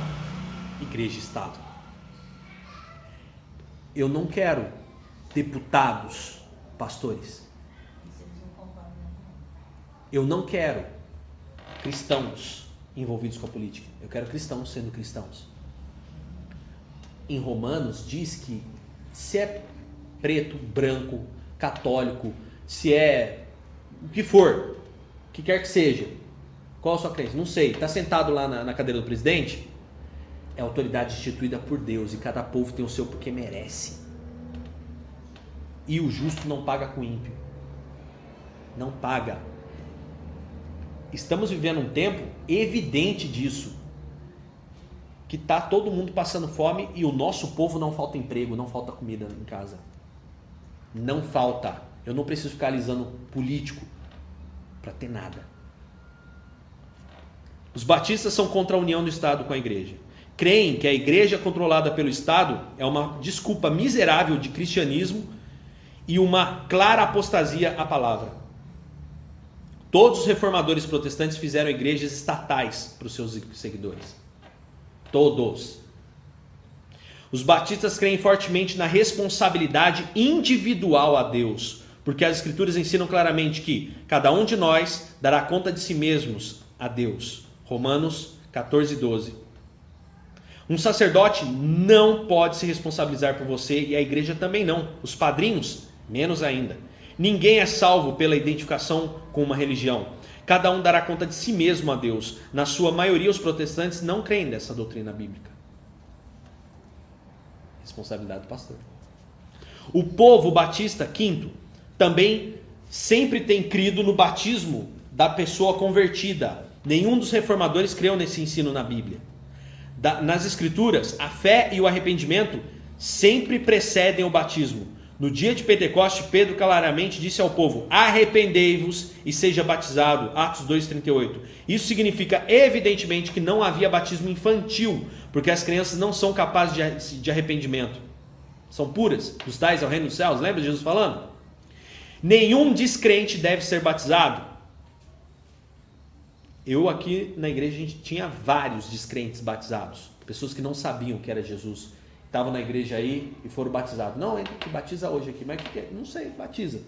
igreja e Estado. Eu não quero deputados, pastores. Eu não quero cristãos envolvidos com a política. Eu quero cristãos sendo cristãos. Em Romanos diz que se é preto, branco, católico, se é o que for, o que quer que seja, qual a sua crença? Não sei. Está sentado lá na, na cadeira do presidente? É autoridade instituída por Deus e cada povo tem o seu porque merece. E o justo não paga com ímpio. Não paga estamos vivendo um tempo evidente disso. Que está todo mundo passando fome e o nosso povo não falta emprego, não falta comida em casa. Não falta. Eu não preciso ficar alisando político para ter nada. Os batistas são contra a união do Estado com a igreja. Creem que a igreja controlada pelo Estado é uma desculpa miserável de cristianismo e uma clara apostasia à palavra. Todos os reformadores protestantes fizeram igrejas estatais para os seus seguidores. Todos. Os batistas creem fortemente na responsabilidade individual a Deus, porque as Escrituras ensinam claramente que cada um de nós dará conta de si mesmos a Deus. Romanos 14, 12. Um sacerdote não pode se responsabilizar por você e a igreja também não. Os padrinhos, menos ainda. Ninguém é salvo pela identificação com uma religião. Cada um dará conta de si mesmo a Deus. Na sua maioria, os protestantes não creem nessa doutrina bíblica. Responsabilidade do pastor. O povo batista, quinto, também sempre tem crido no batismo da pessoa convertida. Nenhum dos reformadores creu nesse ensino na Bíblia. nas Escrituras, a fé e o arrependimento sempre precedem o batismo. No dia de Pentecoste, Pedro claramente disse ao povo: Arrependei-vos e seja batizado. Atos 2,38. Isso significa, evidentemente, que não havia batismo infantil, porque as crianças não são capazes de arrependimento. São puras, dos tais ao reino dos céus. Lembra Jesus falando? Nenhum descrente deve ser batizado. Eu aqui na igreja a gente tinha vários descrentes batizados, pessoas que não sabiam que era Jesus estavam na igreja aí e foram batizados. Não, ele que batiza hoje aqui, mas que, não sei, batiza.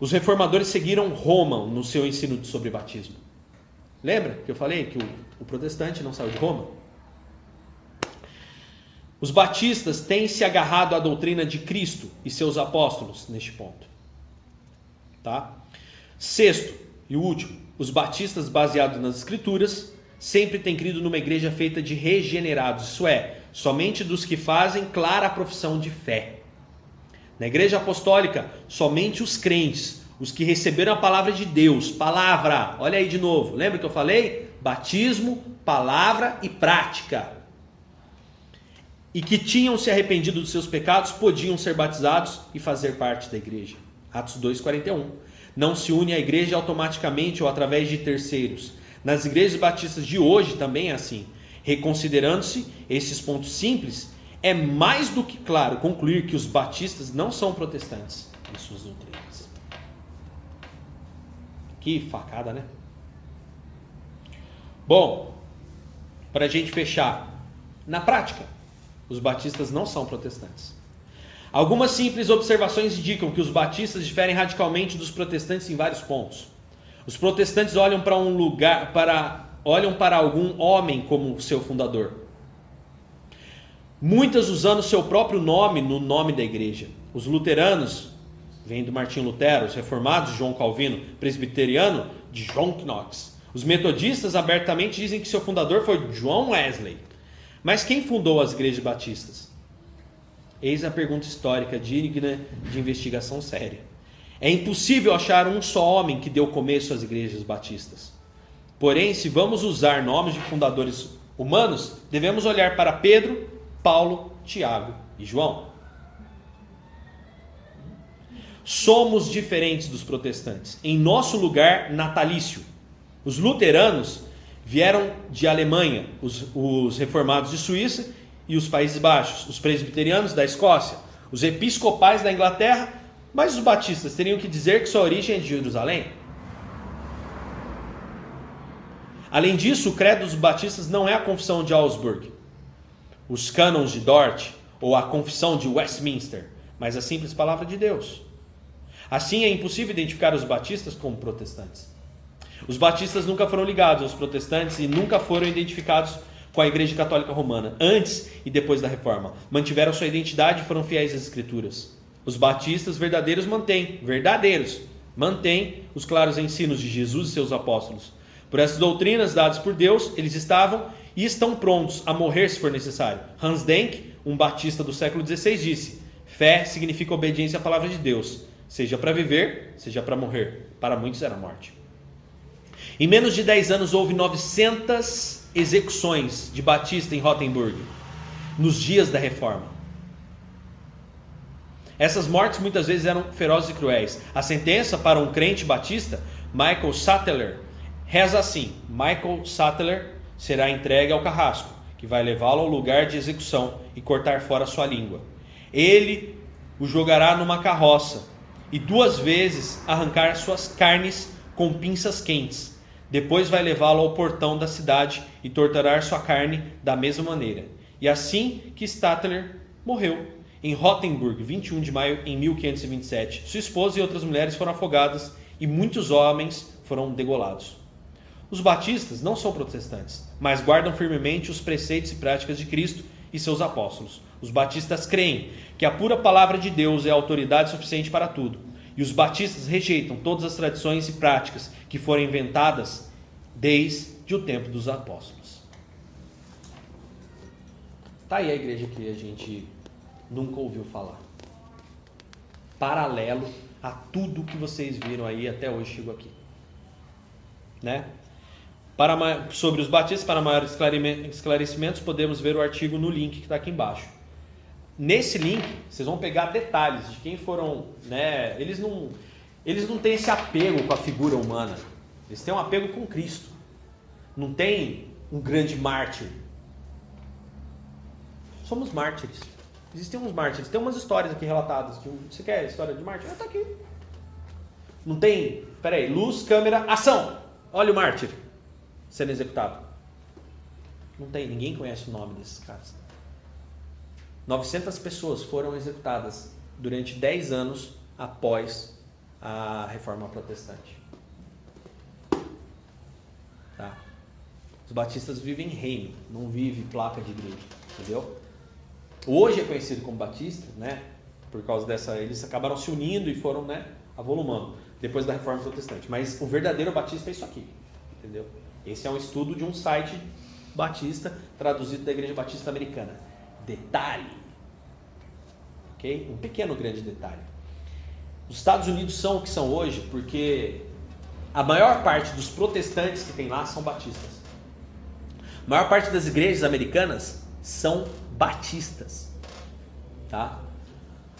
Os reformadores seguiram Roma no seu ensino sobre batismo. Lembra que eu falei que o, o protestante não saiu de Roma? Os batistas têm se agarrado à doutrina de Cristo e seus apóstolos neste ponto. Tá? Sexto e último, os batistas baseados nas escrituras sempre tem crido numa igreja feita de regenerados, isso é, somente dos que fazem clara profissão de fé. Na igreja apostólica, somente os crentes, os que receberam a palavra de Deus, palavra, olha aí de novo, lembra que eu falei? Batismo, palavra e prática. E que tinham se arrependido dos seus pecados, podiam ser batizados e fazer parte da igreja. Atos 2,41. Não se une à igreja automaticamente ou através de terceiros nas igrejas batistas de hoje também é assim. Reconsiderando-se esses pontos simples, é mais do que claro concluir que os batistas não são protestantes em suas doutrinas. Que facada, né? Bom, para a gente fechar, na prática, os batistas não são protestantes. Algumas simples observações indicam que os batistas diferem radicalmente dos protestantes em vários pontos. Os protestantes olham para um lugar, para olham para algum homem como seu fundador. Muitas usando seu próprio nome no nome da igreja. Os luteranos vêm do Martim Lutero, os reformados João Calvino, presbiteriano de John Knox. Os metodistas abertamente dizem que seu fundador foi John Wesley. Mas quem fundou as igrejas batistas? Eis a pergunta histórica digna de investigação séria. É impossível achar um só homem que deu começo às igrejas batistas. Porém, se vamos usar nomes de fundadores humanos, devemos olhar para Pedro, Paulo, Tiago e João. somos diferentes dos protestantes. Em nosso lugar natalício, os luteranos vieram de Alemanha, os, os reformados de Suíça e os Países Baixos, os presbiterianos da Escócia, os episcopais da Inglaterra, mas os batistas teriam que dizer que sua origem é de Jerusalém. Além disso, o credo dos batistas não é a confissão de Augsburg, os cânons de Dort ou a confissão de Westminster, mas a simples palavra de Deus. Assim, é impossível identificar os batistas como protestantes. Os batistas nunca foram ligados aos protestantes e nunca foram identificados com a Igreja Católica Romana, antes e depois da Reforma. Mantiveram sua identidade e foram fiéis às Escrituras. Os batistas verdadeiros mantêm, verdadeiros, mantêm os claros ensinos de Jesus e seus apóstolos. Por essas doutrinas dadas por Deus, eles estavam e estão prontos a morrer se for necessário. Hans Denk, um batista do século XVI, disse: Fé significa obediência à palavra de Deus, seja para viver, seja para morrer. Para muitos era morte. Em menos de 10 anos houve 900 execuções de Batista em Rottenburg, nos dias da reforma. Essas mortes muitas vezes eram ferozes e cruéis. A sentença para um crente batista, Michael Sattler, reza assim: Michael Sattler será entregue ao carrasco, que vai levá-lo ao lugar de execução e cortar fora sua língua. Ele o jogará numa carroça e duas vezes arrancar suas carnes com pinças quentes depois vai levá-lo ao portão da cidade e torturar sua carne da mesma maneira. E assim que Statler morreu, em Rottenburg, 21 de maio em 1527. Sua esposa e outras mulheres foram afogadas e muitos homens foram degolados. Os batistas não são protestantes, mas guardam firmemente os preceitos e práticas de Cristo e seus apóstolos. Os batistas creem que a pura palavra de Deus é autoridade suficiente para tudo e os batistas rejeitam todas as tradições e práticas que foram inventadas desde o tempo dos apóstolos. Tá aí a igreja que a gente nunca ouviu falar. Paralelo a tudo que vocês viram aí até hoje chegou aqui. Né? Para, sobre os batistas, para maiores esclarecimentos, podemos ver o artigo no link que está aqui embaixo. Nesse link, vocês vão pegar detalhes de quem foram, né? Eles não, eles não têm esse apego com a figura humana. Eles têm um apego com Cristo. Não tem um grande mártir. Somos mártires. Existem uns mártires. Tem umas histórias aqui relatadas. De um, você quer história de mártir? Ah, tá aqui. Não tem. Peraí. Luz, câmera, ação. Olha o mártir sendo executado. Não tem. Ninguém conhece o nome desses caras. 900 pessoas foram executadas durante 10 anos após a reforma protestante. Tá? Os batistas vivem reino, não vive placa de igreja, entendeu? Hoje é conhecido como batista, né? Por causa dessa, eles acabaram se unindo e foram, né, avolumando depois da reforma protestante. Mas o verdadeiro batista é isso aqui, entendeu? Esse é um estudo de um site batista traduzido da Igreja Batista Americana. Detalhe. Ok? Um pequeno grande detalhe. Os Estados Unidos são o que são hoje porque a maior parte dos protestantes que tem lá são batistas. A maior parte das igrejas americanas são batistas. Tá?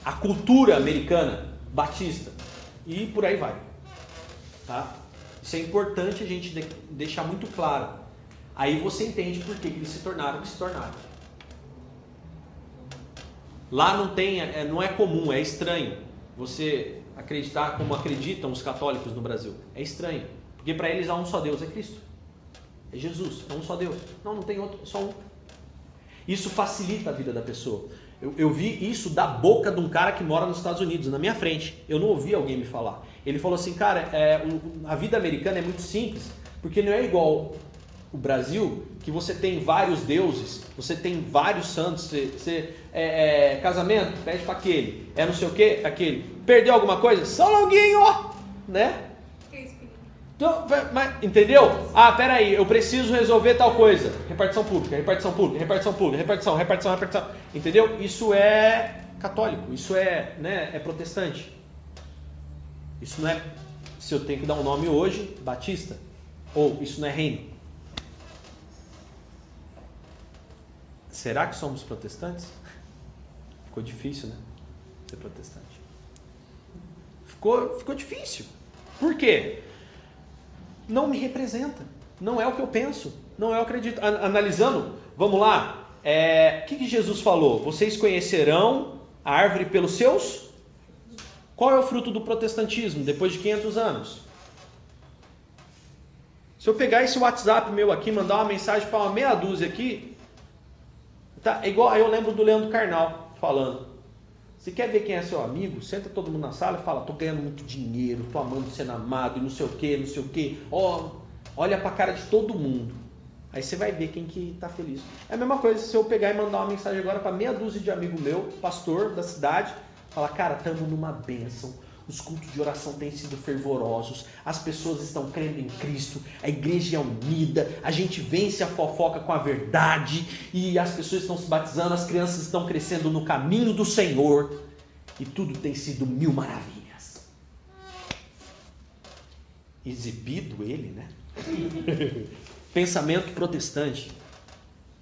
A cultura americana, batista. E por aí vai. Tá? Isso é importante a gente deixar muito claro. Aí você entende por que eles se tornaram o que se tornaram. Lá não tem, é, não é comum, é estranho você acreditar como acreditam os católicos no Brasil. É estranho, porque para eles há um só Deus, é Cristo. É Jesus, é um só Deus. Não, não tem outro, só um. Isso facilita a vida da pessoa. Eu, eu, vi isso da boca de um cara que mora nos Estados Unidos, na minha frente. Eu não ouvi alguém me falar. Ele falou assim, cara, é, a vida americana é muito simples, porque não é igual o Brasil, que você tem vários deuses, você tem vários santos, você, você é, é, casamento, pede para aquele, é não sei o que, aquele. Perdeu alguma coisa? São Longuinho, né? Então, mas, entendeu? Ah, peraí, eu preciso resolver tal coisa. Repartição pública, repartição pública, repartição pública, repartição, repartição, repartição. Entendeu? Isso é católico, isso é, né, é protestante. Isso não é, se eu tenho que dar um nome hoje, batista. Ou isso não é reino. Será que somos protestantes? (laughs) Ficou difícil, né? Ser protestante. Ficou, ficou difícil. Por quê? Não me representa. Não é o que eu penso. Não é o que eu acredito. Analisando, vamos lá. É, o que, que Jesus falou? Vocês conhecerão a árvore pelos seus? Qual é o fruto do protestantismo depois de 500 anos? Se eu pegar esse WhatsApp meu aqui, mandar uma mensagem para uma meia dúzia aqui, tá é igual. Eu lembro do Leandro Carnal falando. Você quer ver quem é seu amigo? Senta todo mundo na sala e fala: tô ganhando muito dinheiro, tô amando sendo amado e não sei o que, não sei o que. Ó, olha para a cara de todo mundo. Aí você vai ver quem que está feliz. É a mesma coisa se eu pegar e mandar uma mensagem agora para meia dúzia de amigo meu, pastor da cidade, falar, cara, estamos numa bênção. Os cultos de oração têm sido fervorosos, as pessoas estão crendo em Cristo, a igreja é unida, a gente vence a fofoca com a verdade e as pessoas estão se batizando, as crianças estão crescendo no caminho do Senhor e tudo tem sido mil maravilhas. Exibido ele, né? (laughs) Pensamento protestante.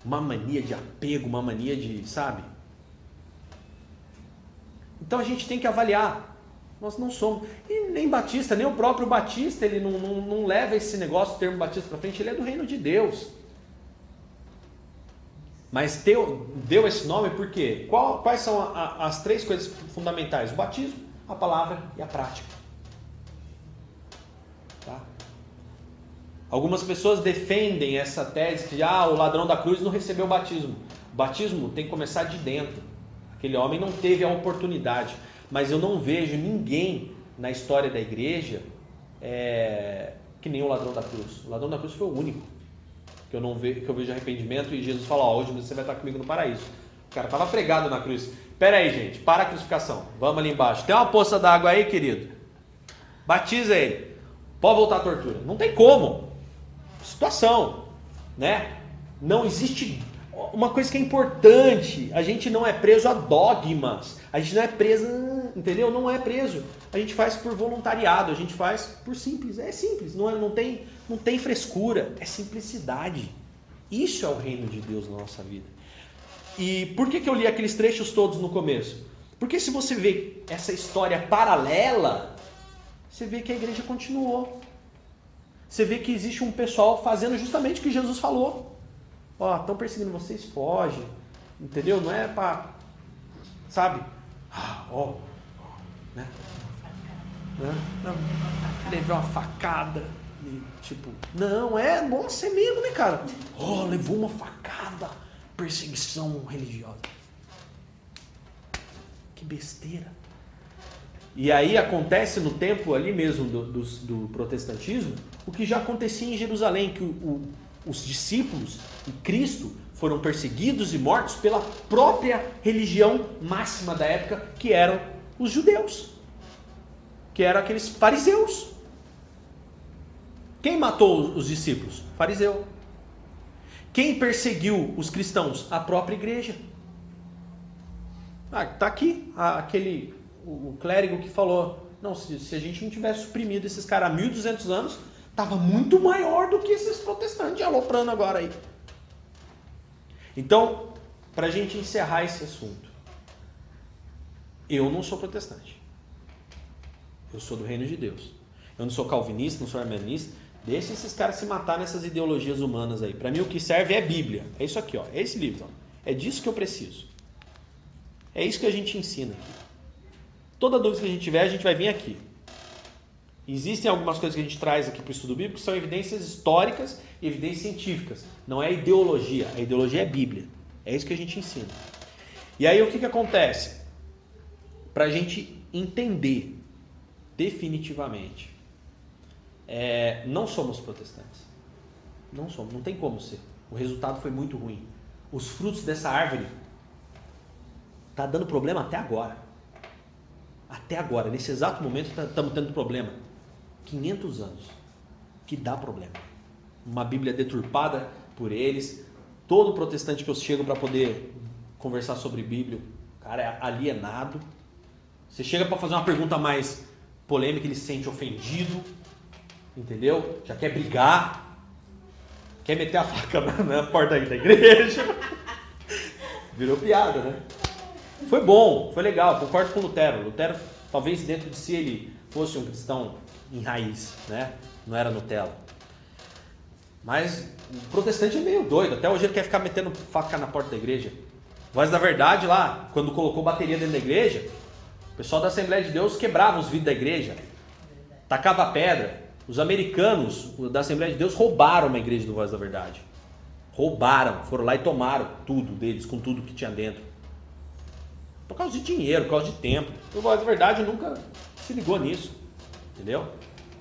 Uma mania de apego, uma mania de, sabe? Então a gente tem que avaliar. Nós não somos. E nem Batista, nem o próprio Batista, ele não, não, não leva esse negócio, o termo Batista para frente, ele é do reino de Deus. Mas deu, deu esse nome porque qual, quais são a, a, as três coisas fundamentais? O batismo, a palavra e a prática. Tá? Algumas pessoas defendem essa tese que ah, o ladrão da cruz não recebeu o batismo. O batismo tem que começar de dentro. Aquele homem não teve a oportunidade. Mas eu não vejo ninguém na história da igreja é, que nem o ladrão da cruz. O ladrão da cruz foi o único que eu não vejo, que eu vejo arrependimento e Jesus fala: hoje você vai estar comigo no paraíso. O cara estava pregado na cruz. Pera aí, gente, para a crucificação. Vamos ali embaixo. Tem uma poça d'água aí, querido? Batiza ele. Pode voltar à tortura. Não tem como situação, né? Não existe uma coisa que é importante, a gente não é preso a dogmas, a gente não é preso, entendeu? Não é preso. A gente faz por voluntariado, a gente faz por simples, é simples, não, é, não, tem, não tem frescura, é simplicidade. Isso é o reino de Deus na nossa vida. E por que, que eu li aqueles trechos todos no começo? Porque se você vê essa história paralela, você vê que a igreja continuou você vê que existe um pessoal fazendo justamente o que Jesus falou. Ó, estão perseguindo vocês, foge. Entendeu? Não é para, sabe? Ah, ó, né? né? Não, levou uma facada. E, tipo, não, é bom ser mesmo, né, cara? Oh, levou uma facada. Perseguição religiosa. Que besteira. E aí acontece no tempo ali mesmo do, do, do protestantismo o que já acontecia em Jerusalém, que o, o, os discípulos e Cristo foram perseguidos e mortos pela própria religião máxima da época, que eram os judeus, que eram aqueles fariseus. Quem matou os discípulos? Fariseu. Quem perseguiu os cristãos? A própria igreja. Ah, tá aqui aquele o, clérigo que falou: não, se, se, a gente não tivesse suprimido esses caras há 1200 anos, tava muito maior do que esses protestantes aloprando agora aí. Então, para a gente encerrar esse assunto, eu não sou protestante. Eu sou do reino de Deus. Eu não sou calvinista, não sou armenianista. Deixa esses caras se matar nessas ideologias humanas aí. Para mim o que serve é Bíblia. É isso aqui, ó. É esse livro. Ó. É disso que eu preciso. É isso que a gente ensina aqui. Toda dúvida que a gente tiver, a gente vai vir aqui. Existem algumas coisas que a gente traz aqui para o estudo bíblico que são evidências históricas e evidências científicas. Não é ideologia. A ideologia é Bíblia. É isso que a gente ensina. E aí o que, que acontece? Para a gente entender definitivamente, é, não somos protestantes. Não somos, não tem como ser. O resultado foi muito ruim. Os frutos dessa árvore tá dando problema até agora. Até agora, nesse exato momento, estamos tendo problema. 500 anos que dá problema. Uma Bíblia deturpada por eles. Todo protestante que eu chego para poder conversar sobre Bíblia, cara, é alienado. Você chega para fazer uma pergunta mais polêmica, ele se sente ofendido, entendeu? Já quer brigar, quer meter a faca na, na porta da igreja. (laughs) Virou piada, né? Foi bom, foi legal, concordo com o Lutero. Lutero Talvez dentro de si ele fosse um cristão em raiz, né? Não era Nutella. Mas o protestante é meio doido. Até hoje ele quer ficar metendo faca na porta da igreja. Voz da verdade lá, quando colocou bateria dentro da igreja, pessoal da Assembleia de Deus quebrava os vidros da igreja, tacava pedra. Os americanos da Assembleia de Deus roubaram uma igreja do Voz da Verdade. Roubaram, foram lá e tomaram tudo deles, com tudo que tinha dentro. Por causa de dinheiro, por causa de tempo. O Voz da Verdade nunca se ligou nisso. Entendeu?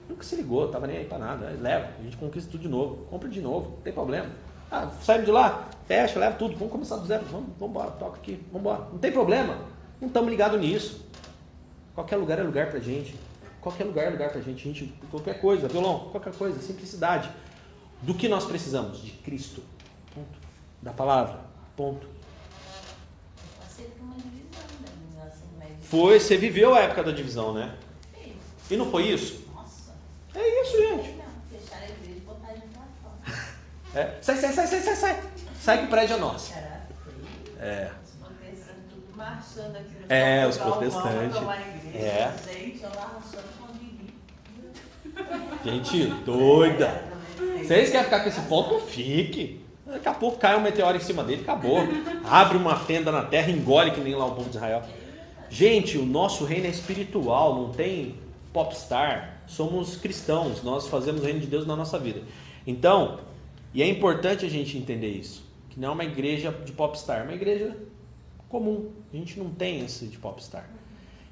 Nunca se ligou, tava nem aí para nada. Leva, a gente conquista tudo de novo, compra de novo, não tem problema. Ah, saímos de lá, fecha, leva tudo, vamos começar do zero, vamos, vamos embora, toca aqui, vamos embora. Não tem problema, não estamos ligados nisso. Qualquer lugar é lugar pra gente. Qualquer lugar é lugar pra gente, gente, qualquer coisa, violão, qualquer coisa, simplicidade. Do que nós precisamos? De Cristo. Ponto. Da palavra. Ponto. Foi, você viveu a época da divisão, né? E não foi isso? É isso, gente. Fechar a igreja e botar a gente lá fora. (laughs) É. Sai, sai, sai, sai, sai, sai. Sai que o prédio é nosso. É. É, os protestantes. É. Gente doida. Vocês querem ficar com esse ponto? Fique. Daqui a pouco cai um meteoro em cima dele, acabou. Abre uma fenda na terra, engole que nem lá o povo de Israel. Gente, o nosso reino é espiritual, não tem popstar somos cristãos, nós fazemos o reino de Deus na nossa vida. Então, e é importante a gente entender isso, que não é uma igreja de popstar, é uma igreja comum. A gente não tem esse de popstar.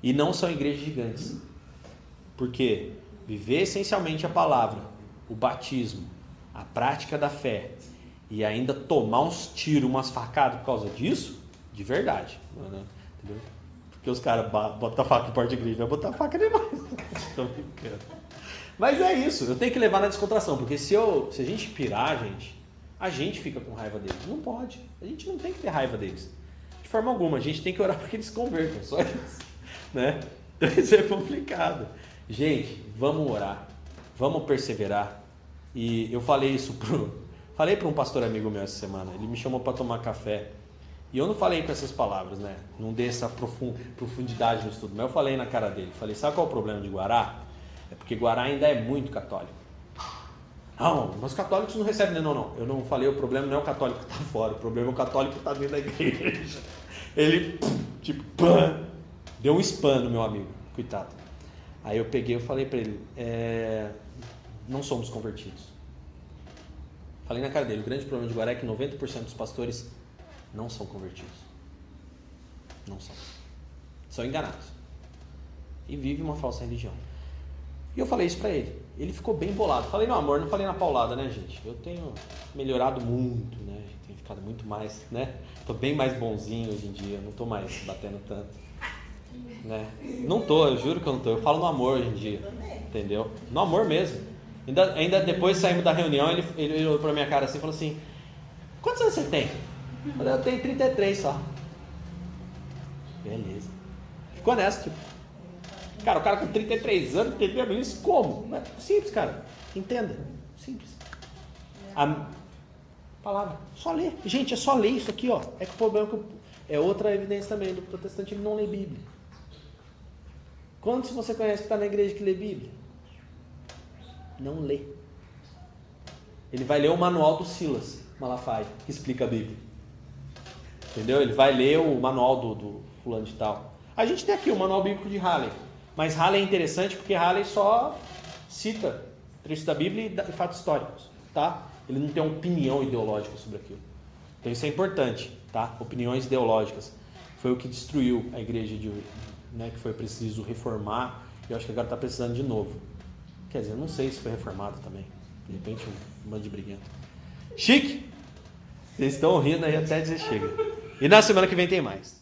E não são igrejas gigantes. Porque viver essencialmente a palavra, o batismo, a prática da fé e ainda tomar uns tiros, umas facadas por causa disso, de verdade. Né? Entendeu? Porque os caras botam faca em porta de igreja, vai botar faca demais. (laughs) Mas é isso, eu tenho que levar na descontração, porque se, eu, se a gente pirar, gente, a gente fica com raiva deles. Não pode. A gente não tem que ter raiva deles. De forma alguma, a gente tem que orar para que eles convertam, só isso. Né? Então (laughs) isso é complicado. Gente, vamos orar, vamos perseverar. E eu falei isso pro, (laughs) falei para um pastor amigo meu essa semana. Ele me chamou para tomar café. E eu não falei com essas palavras, né? Não dei essa profundidade no estudo, mas eu falei na cara dele. Falei, sabe qual é o problema de Guará? É porque Guará ainda é muito católico. Não, mas os católicos não recebem, não, não. Eu não falei, o problema não é o católico que está fora, o problema é o católico que está dentro da igreja. (laughs) Ele, tipo, pã, deu um spam no meu amigo, coitado. Aí eu peguei e falei para ele, é, não somos convertidos. Falei na cara dele, o grande problema de Guará é que 90% dos pastores não são convertidos. Não são. São enganados. E vivem uma falsa religião. E eu falei isso para ele. Ele ficou bem bolado. Falei no amor, não falei na paulada, né, gente? Eu tenho melhorado muito, né? Tenho ficado muito mais, né? Tô bem mais bonzinho hoje em dia. Não tô mais batendo tanto. Né? Não tô, eu juro que eu não tô. Eu falo no amor hoje em dia. Entendeu? No amor mesmo. Ainda, ainda depois saímos da reunião, ele, ele olhou pra minha cara assim e falou assim: Quantos anos você tem? Falei, eu tenho 33 só. Beleza. Ficou nessa, tipo. Cara, o cara com 33 anos entendendo isso como? Simples, cara. Entenda. Simples. A palavra. Só ler. Gente, é só ler isso aqui, ó. É que o problema é, é outra evidência também do protestante, ele não lê Bíblia. Quantos você conhece que está na igreja que lê Bíblia? Não lê. Ele vai ler o manual do Silas Malafaia, que explica a Bíblia. Entendeu? Ele vai ler o manual do, do fulano de tal. A gente tem aqui o manual bíblico de Halley. Mas Halley é interessante porque Halley só cita trechos da Bíblia e fatos históricos, tá? Ele não tem uma opinião ideológica sobre aquilo. Então isso é importante, tá? Opiniões ideológicas. Foi o que destruiu a igreja de né, que foi preciso reformar, e acho que agora está precisando de novo. Quer dizer, não sei se foi reformado também. De repente, um bando de briguento. Chique! Vocês estão rindo aí até dizer chega. E na semana que vem tem mais.